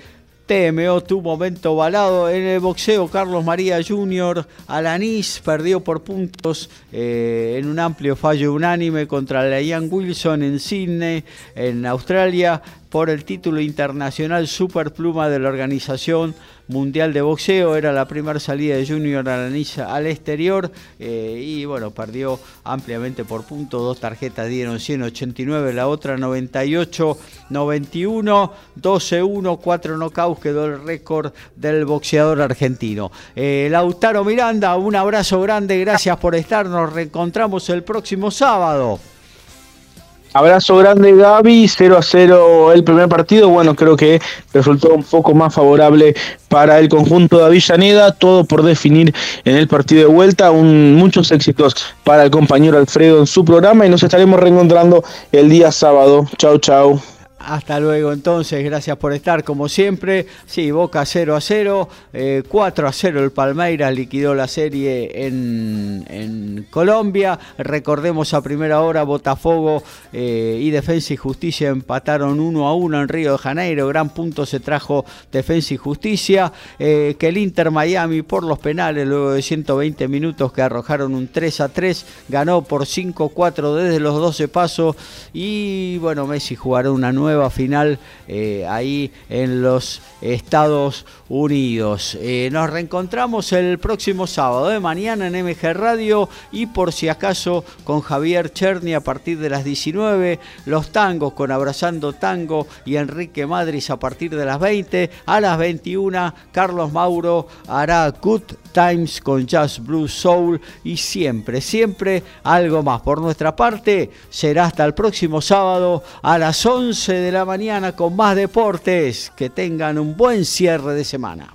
TMO, tu momento balado. En el boxeo, Carlos María Jr. Alanis perdió por puntos eh, en un amplio fallo unánime contra Ian Wilson en Sydney, en Australia. Por el título internacional Superpluma de la Organización Mundial de Boxeo. Era la primera salida de Junior al exterior eh, y bueno, perdió ampliamente por punto. Dos tarjetas dieron 189, la otra 98, 91, 12-1, 4 knockouts quedó el récord del boxeador argentino. Eh, Lautaro Miranda, un abrazo grande, gracias por estar. Nos reencontramos el próximo sábado. Abrazo grande Gaby, 0 a 0 el primer partido, bueno creo que resultó un poco más favorable para el conjunto de Avellaneda, todo por definir en el partido de vuelta, un, muchos éxitos para el compañero Alfredo en su programa y nos estaremos reencontrando el día sábado, chau chau. Hasta luego entonces, gracias por estar como siempre. Sí, Boca 0 a 0, 4 eh, a 0 el Palmeiras liquidó la serie en, Colombia. Recordemos a primera hora Botafogo eh, y Defensa y Justicia empataron 1 a 1 en Río de Janeiro. Gran punto se trajo Defensa y Justicia. Eh, que el Inter Miami por los penales, luego de 120 minutos que arrojaron un 3 a 3, ganó por 5 a 4 desde los 12 pasos. Y bueno, Messi jugará una nueva final eh, ahí en los Estados Unidos. Eh, nos reencontramos el próximo sábado de mañana en MG Radio y por si acaso con Javier Cherny a partir de las 19, los tangos con Abrazando Tango y Enrique Madrid a partir de las 20, a las 21 Carlos Mauro hará Good Times con Jazz Blues Soul y siempre, siempre algo más. Por nuestra parte, será hasta el próximo sábado a las 11 de la mañana con más deportes. Que tengan un buen cierre de semana.